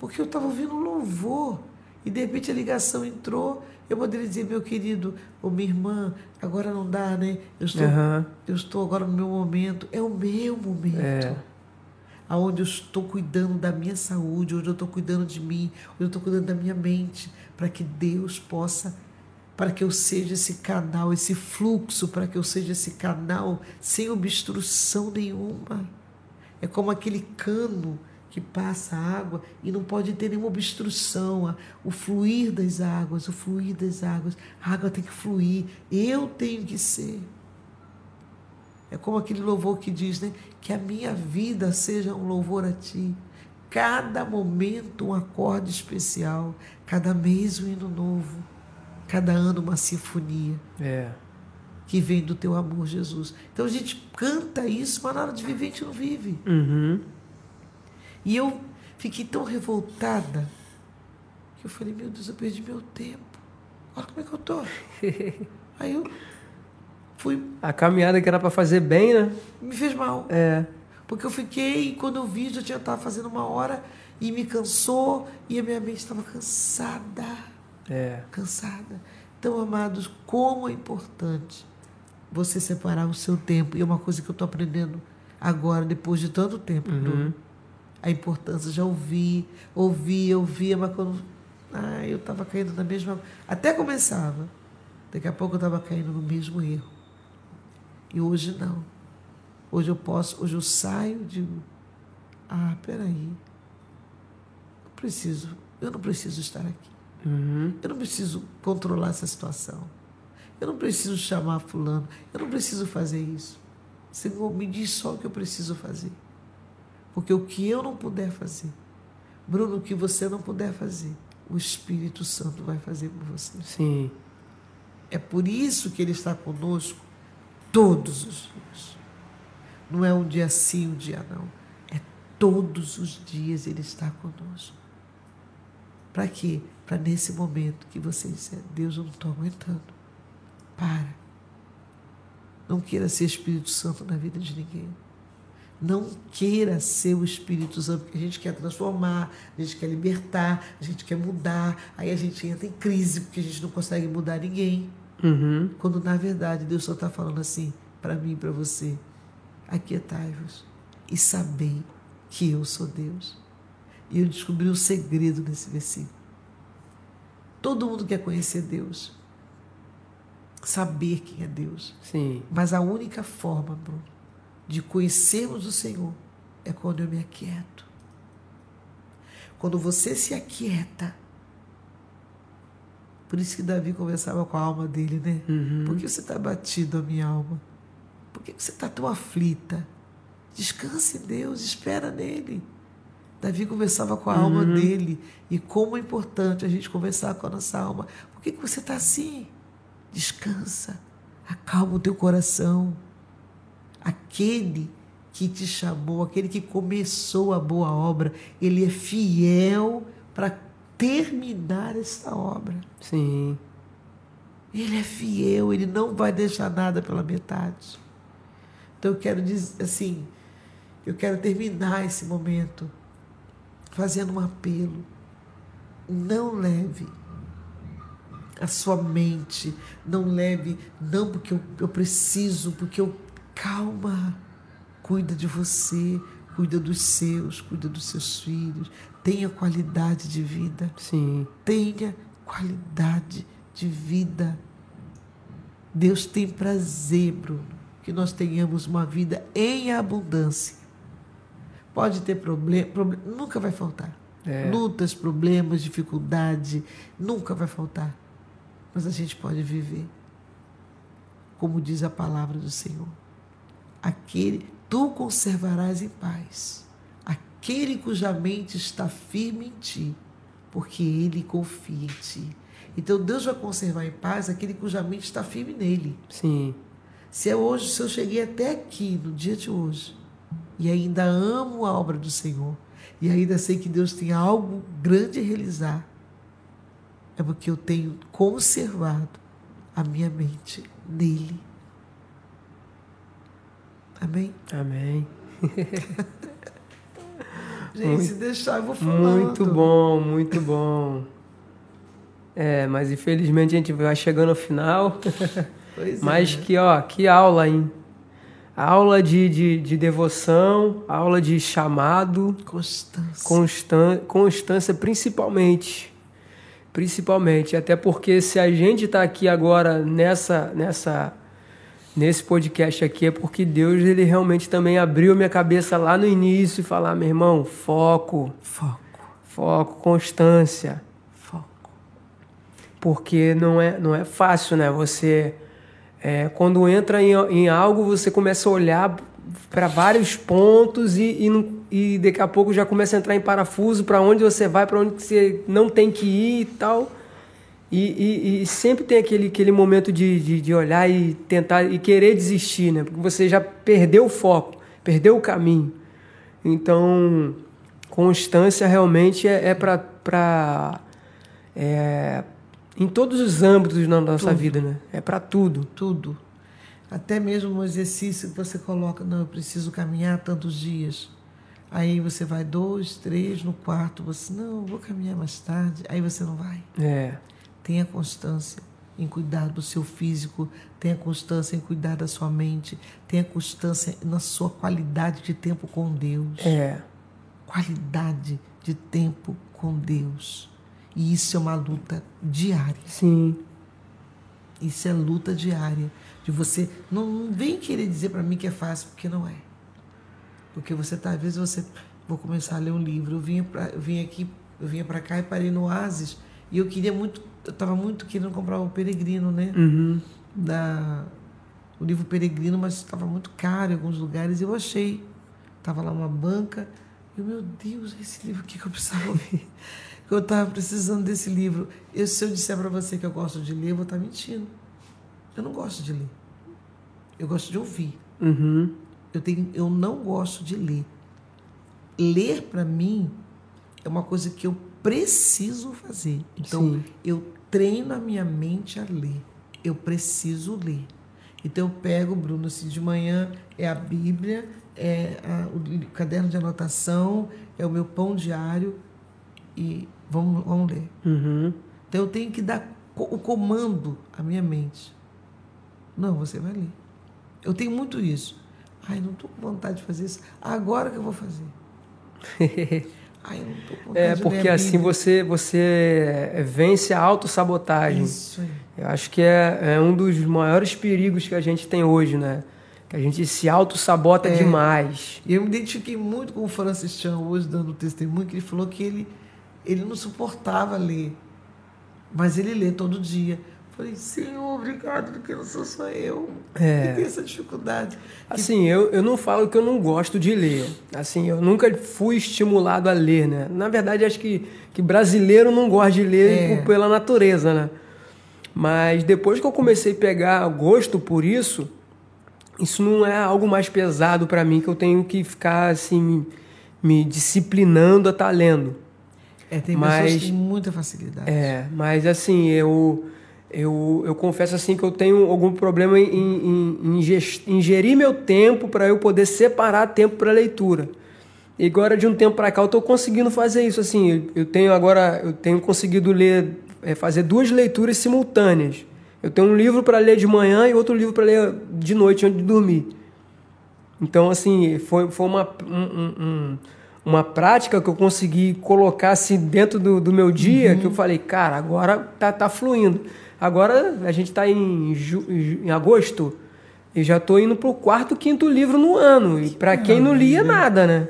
Porque eu estava ouvindo louvor. E de repente a ligação entrou. Eu poderia dizer, meu querido, ou minha irmã, agora não dá, né? Eu estou, uhum. eu estou agora no meu momento. É o meu momento. É. Onde eu estou cuidando da minha saúde, onde eu estou cuidando de mim, onde eu estou cuidando da minha mente, para que Deus possa para que eu seja esse canal, esse fluxo, para que eu seja esse canal sem obstrução nenhuma. É como aquele cano que passa água e não pode ter nenhuma obstrução. O fluir das águas, o fluir das águas. A água tem que fluir. Eu tenho que ser. É como aquele louvor que diz, né? Que a minha vida seja um louvor a ti. Cada momento um acorde especial. Cada mês um hino novo cada ano uma sinfonia. É. Que vem do teu amor, Jesus. Então a gente canta isso, mas na hora de viver a gente não vive. Uhum. E eu fiquei tão revoltada que eu falei, meu Deus, eu perdi meu tempo. Olha como é que eu tô. Aí eu fui. A caminhada que era para fazer bem, né? Me fez mal. É. Porque eu fiquei, quando eu vi, já tinha estava fazendo uma hora e me cansou e a minha mente estava cansada. É. Cansada. Então, amados, como é importante você separar o seu tempo. E é uma coisa que eu estou aprendendo agora, depois de tanto tempo. Uhum. A importância de ouvir, ouvir, ouvir, mas quando. Ah, eu estava caindo na mesma. Até começava. Daqui a pouco eu estava caindo no mesmo erro. E hoje não. Hoje eu posso, hoje eu saio e digo, ah, peraí. Não preciso, eu não preciso estar aqui. Uhum. Eu não preciso controlar essa situação. Eu não preciso chamar fulano. Eu não preciso fazer isso. Senhor, me diz só o que eu preciso fazer. Porque o que eu não puder fazer, Bruno, o que você não puder fazer, o Espírito Santo vai fazer por você. Sim. É por isso que ele está conosco todos os dias. Não é um dia sim, um dia não. É todos os dias ele está conosco. Para quê? Para nesse momento que você disser, Deus, eu não estou aguentando. Para. Não queira ser Espírito Santo na vida de ninguém. Não queira ser o Espírito Santo, porque a gente quer transformar, a gente quer libertar, a gente quer mudar, aí a gente entra em crise porque a gente não consegue mudar ninguém. Uhum. Quando na verdade Deus só está falando assim para mim e para você: aquietai-vos e sabei que eu sou Deus. E eu descobri o segredo nesse versículo. Todo mundo quer conhecer Deus, saber quem é Deus. Sim. Mas a única forma, Bruno, de conhecermos o Senhor é quando eu me aquieto. Quando você se aquieta. Por isso que Davi conversava com a alma dele, né? Uhum. Por que você está batido, a minha alma? Por que você está tão aflita? Descanse em Deus, espera nele. Davi conversava com a uhum. alma dele. E como é importante a gente conversar com a nossa alma. Por que, que você está assim? Descansa. Acalma o teu coração. Aquele que te chamou, aquele que começou a boa obra, ele é fiel para terminar essa obra. Sim. Ele é fiel, ele não vai deixar nada pela metade. Então eu quero dizer assim, eu quero terminar esse momento fazendo um apelo. Não leve a sua mente, não leve, não porque eu, eu preciso, porque eu. Calma, cuida de você, cuida dos seus, cuida dos seus filhos, tenha qualidade de vida. Sim. Tenha qualidade de vida. Deus tem prazer, Bruno, que nós tenhamos uma vida em abundância. Pode ter problema, problema nunca vai faltar. É. Lutas, problemas, dificuldade, nunca vai faltar. Mas a gente pode viver, como diz a palavra do Senhor. Aquele, tu conservarás em paz aquele cuja mente está firme em ti, porque ele confia em ti. Então Deus vai conservar em paz aquele cuja mente está firme nele. Sim. Se é hoje, se eu cheguei até aqui no dia de hoje, e ainda amo a obra do Senhor, e ainda sei que Deus tem algo grande a realizar, é porque eu tenho conservado a minha mente nele. Amém? Amém. Gente, muito, se deixar, eu vou falando. Muito bom, muito bom. É, mas infelizmente a gente vai chegando ao final. Pois mas é. que, ó, que aula, hein? Aula de, de, de devoção, aula de chamado. Constância. Constan, constância, principalmente. Principalmente. Até porque se a gente está aqui agora nessa, nessa nesse podcast aqui é porque Deus ele realmente também abriu minha cabeça lá no início e falar, meu irmão, foco, foco, foco, constância, foco. Porque não é não é fácil, né? Você é, quando entra em, em algo você começa a olhar para vários pontos e, e, e, daqui a pouco já começa a entrar em parafuso para onde você vai, para onde você não tem que ir e tal. E, e, e, sempre tem aquele, aquele momento de, de, de, olhar e tentar e querer desistir, né? Porque você já perdeu o foco, perdeu o caminho. Então, constância realmente é, é para. É, em todos os âmbitos da nossa tudo. vida, né? É para tudo. Tudo. Até mesmo no exercício que você coloca, não, eu preciso caminhar tantos dias. Aí você vai dois, três, no quarto, você, não, vou caminhar mais tarde. Aí você não vai. É. Tenha constância em cuidar do seu físico, tenha constância em cuidar da sua mente, tenha constância na sua qualidade de tempo com Deus. É. Qualidade de tempo com Deus. E isso é uma luta diária. Sim. Isso é luta diária. De você. Não, não vem querer dizer para mim que é fácil, porque não é. Porque você tá, às vezes você. Vou começar a ler um livro. Eu vinha, pra, eu vinha aqui, eu vinha para cá e parei no Oasis. E eu queria muito eu estava muito querendo comprar o Peregrino, né? Uhum. Da, o livro Peregrino, mas estava muito caro em alguns lugares. E eu achei. Estava lá uma banca. E eu, meu Deus, esse livro que eu precisava ouvir. eu estava precisando desse livro. Eu, se eu disser para você que eu gosto de ler, eu vou estar tá mentindo. Eu não gosto de ler. Eu gosto de ouvir. Uhum. Eu, tenho, eu não gosto de ler. Ler, para mim, é uma coisa que eu preciso fazer. Então, Sim. eu treino a minha mente a ler. Eu preciso ler. Então, eu pego, Bruno, assim, de manhã é a Bíblia, é a, o caderno de anotação, é o meu pão diário e vamos, vamos ler. Uhum. Então, eu tenho que dar o comando à minha mente. Não, você vai ler. Eu tenho muito isso. Ai, não estou com vontade de fazer isso. Agora que eu vou fazer. Ai, é, porque assim você, você vence a autossabotagem. Isso. Eu acho que é, é, um dos maiores perigos que a gente tem hoje, né? Que a gente se autossabota é. demais. E eu me identifiquei muito com o Francis Chan hoje, dando testemunho, que ele falou que ele, ele não suportava ler. Mas ele lê todo dia. Falei, Senhor, obrigado, porque não sou só eu é. que tem essa dificuldade. Assim, eu, eu não falo que eu não gosto de ler. Assim, eu nunca fui estimulado a ler, né? Na verdade, acho que, que brasileiro não gosta de ler é. pela natureza, né? Mas depois que eu comecei a pegar gosto por isso, isso não é algo mais pesado para mim que eu tenho que ficar assim me, me disciplinando a estar tá lendo. É, tem mas, pessoas que têm muita facilidade. É, mas assim, eu eu, eu confesso assim que eu tenho algum problema em, em, em ingerir meu tempo para eu poder separar tempo para leitura. E agora de um tempo para cá eu estou conseguindo fazer isso assim. Eu tenho agora eu tenho conseguido ler é, fazer duas leituras simultâneas. Eu tenho um livro para ler de manhã e outro livro para ler de noite antes de dormir. Então assim foi, foi uma um, um, uma prática que eu consegui colocar assim dentro do, do meu dia uhum. que eu falei cara agora tá, tá fluindo. Agora a gente está em, em agosto e já estou indo para o quarto, quinto livro no ano. E para quem não lia nada, né?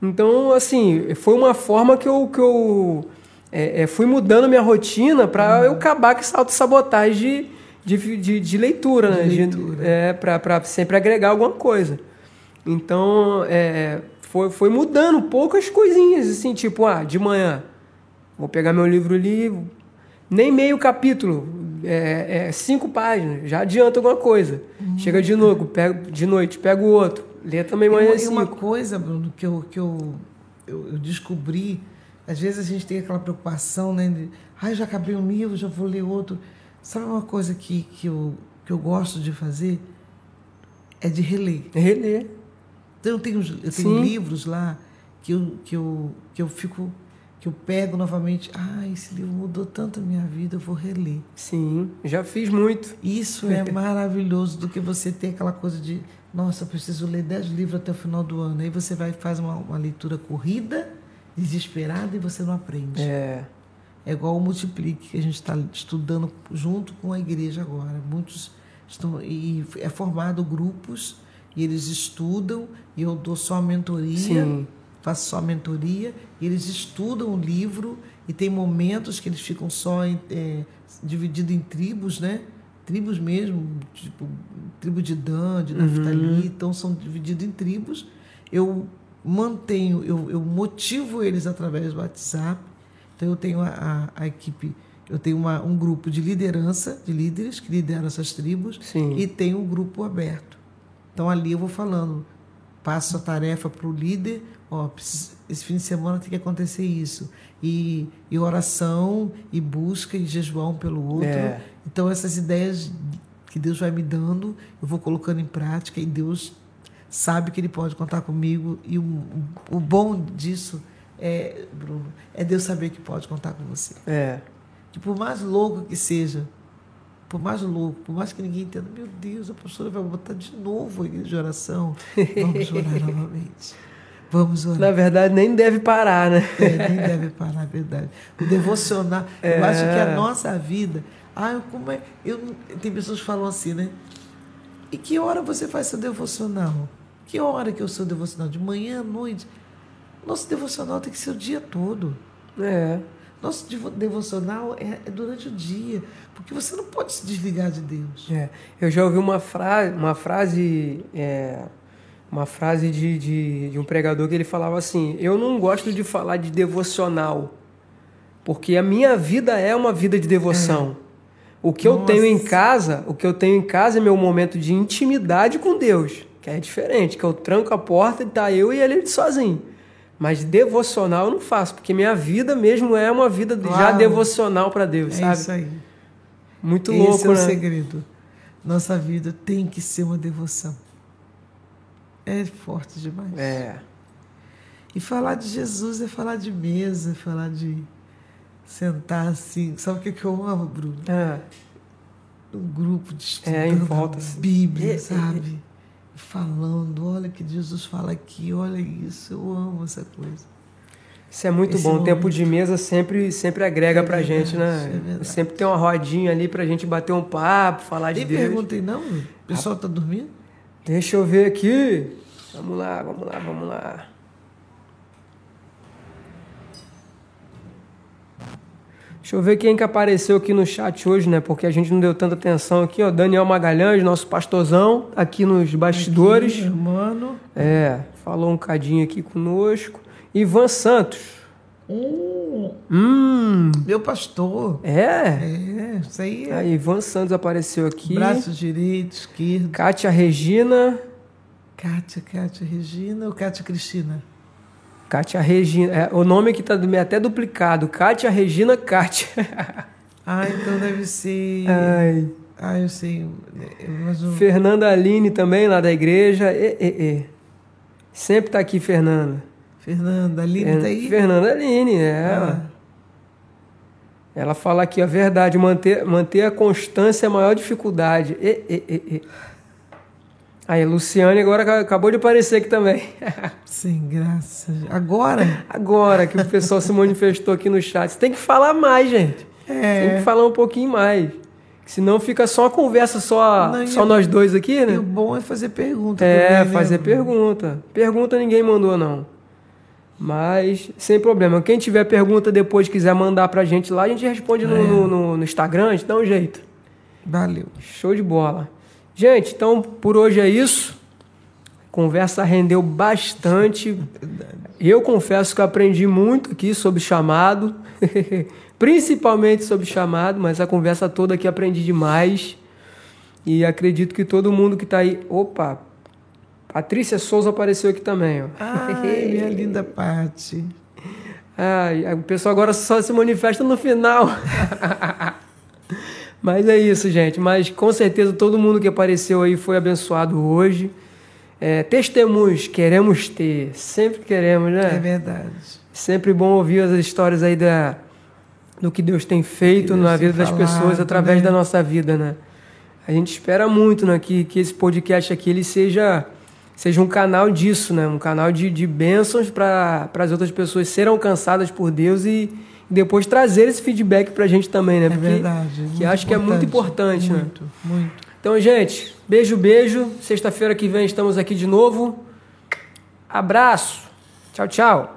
Então, assim, foi uma forma que eu, que eu é, é, fui mudando minha rotina para eu acabar com essa autossabotagem de, de, de, de leitura, né? De leitura. é, para sempre agregar alguma coisa. Então, é, foi, foi mudando poucas coisinhas, assim, tipo, ah, de manhã, vou pegar meu livro ali, nem meio capítulo, é, é, cinco páginas, já adianta alguma coisa. Chega de novo, pego, de noite, pego o outro, lê também mais uma, cinco. uma coisa, Bruno, que eu, que eu eu, eu descobri, às vezes a gente tem aquela preocupação, né? De, ai, já acabei um livro, já vou ler outro. Sabe uma coisa que, que, eu, que eu gosto de fazer? É de reler. Reler. Então eu tenho, eu tenho livros lá que eu, que, eu, que eu fico que eu pego novamente, ah, esse livro mudou tanto a minha vida, eu vou reler. Sim, já fiz muito. Isso é maravilhoso do que você ter aquela coisa de, nossa, eu preciso ler dez livros até o final do ano. Aí você vai faz uma, uma leitura corrida, desesperada e você não aprende. É. É igual o Multiplique, que a gente está estudando junto com a igreja agora. Muitos estão. E é formado grupos, e eles estudam, e eu dou só a mentoria. Sim faço só mentoria, e eles estudam o livro e tem momentos que eles ficam só é, divididos em tribos, né? Tribos mesmo, tipo tribo de Dan, de Naftali, uhum. então são divididos em tribos. Eu mantenho, eu, eu motivo eles através do WhatsApp. Então eu tenho a, a, a equipe, eu tenho uma, um grupo de liderança, de líderes que lideram essas tribos, Sim. e tenho um grupo aberto. Então ali eu vou falando, passo a tarefa para o líder, ó, esse fim de semana tem que acontecer isso. E, e oração, e busca, e jejuar um pelo outro. É. Então, essas ideias que Deus vai me dando, eu vou colocando em prática, e Deus sabe que Ele pode contar comigo. E o, o bom disso é, Bruno, é Deus saber que pode contar com você. É. Que por mais louco que seja, por mais louco, por mais que ninguém entenda, meu Deus, a pastora vai botar de novo a igreja de oração. Vamos orar novamente. Vamos orar. Na verdade, nem deve parar, né? É, nem deve parar, é verdade. O devocional, é. eu acho que a nossa vida. Ah, como é. Eu, tem pessoas que falam assim, né? E que hora você faz seu devocional? Que hora que é o seu devocional? De manhã à noite? Nosso devocional tem que ser o dia todo. É. Nosso devocional é, é, durante o dia, porque você não pode se desligar de Deus. É. Eu já ouvi uma frase, uma frase é, uma frase de, de, de, um pregador que ele falava assim: Eu não gosto de falar de devocional, porque a minha vida é uma vida de devoção. É. O que Nossa. eu tenho em casa, o que eu tenho em casa é meu momento de intimidade com Deus, que é diferente, que eu tranco a porta e tá eu e ele sozinho. Mas devocional eu não faço, porque minha vida mesmo é uma vida claro. já devocional para Deus, é sabe? Isso aí. Muito Esse louco, é o né? segredo. Nossa vida tem que ser uma devoção. É forte demais. É. E falar de Jesus é falar de mesa, falar de sentar assim. Sabe o que, que eu amo, Bruno? É. Um grupo de estudando é, em volta, a Bíblia, é, sabe? Falando, olha que Jesus fala aqui, olha isso. Eu amo essa coisa. Isso é muito Esse bom. O tempo de mesa sempre, sempre agrega é pra verdade, gente, né? É sempre tem uma rodinha ali pra gente bater um papo, falar de Nem Deus. perguntei, não? O pessoal tá dormindo? Deixa eu ver aqui. Vamos lá, vamos lá, vamos lá. Deixa eu ver quem que apareceu aqui no chat hoje, né? Porque a gente não deu tanta atenção aqui, ó. Daniel Magalhães, nosso pastorzão, aqui nos bastidores. Aqui, irmão. É, falou um cadinho aqui conosco. Ivan Santos. Hum, hum. Meu pastor. É? É, isso aí. É. Aí, Ivan Santos apareceu aqui. Braço direito, esquerdo. Kátia Regina. Kátia, Kátia Regina ou Kátia Cristina? Kátia Regina. É, o nome aqui está até duplicado. Kátia Regina Kátia. ah, então deve ser. Ai. Ah, eu sei. O... Fernanda Aline também, lá da igreja. E, e, e. Sempre está aqui, Fernanda. Fernanda Aline está aí? Fernanda Aline, é. Ah. Ela fala aqui, a verdade, manter, manter a constância é a maior dificuldade. E, e, e, e. Aí, Luciane agora acabou de aparecer aqui também. Sem graça. Agora? Agora que o pessoal se manifestou aqui no chat. Você tem que falar mais, gente. É. Tem que falar um pouquinho mais. Senão fica só uma conversa, só, Não, só nós dois aqui, né? E o bom é fazer pergunta. É, também, fazer né? pergunta. Pergunta ninguém mandou, não. Mas, sem problema. Quem tiver pergunta depois quiser mandar pra gente lá, a gente responde é. no, no, no Instagram, a gente dá um jeito. Valeu. Show de bola. Gente, então por hoje é isso. A conversa rendeu bastante. Eu confesso que aprendi muito aqui sobre chamado, principalmente sobre chamado, mas a conversa toda aqui aprendi demais. E acredito que todo mundo que está aí. Opa! Patrícia Souza apareceu aqui também. Ó. Ai, minha linda Pati. Ai, o pessoal agora só se manifesta no final. Mas é isso, gente. Mas com certeza todo mundo que apareceu aí foi abençoado hoje. É, testemunhos queremos ter, sempre queremos, né? É verdade. Sempre bom ouvir as histórias aí da, do que Deus tem feito Deus na vida das pessoas através né? da nossa vida, né? A gente espera muito né, que, que esse podcast aqui ele seja, seja um canal disso, né? Um canal de, de bênçãos para as outras pessoas serem alcançadas por Deus e, e depois trazer esse feedback para a gente também, né? É Porque, é verdade. Que acho que é muito importante, muito, né? Muito, muito. Então, gente, beijo, beijo. Sexta-feira que vem estamos aqui de novo. Abraço. Tchau, tchau.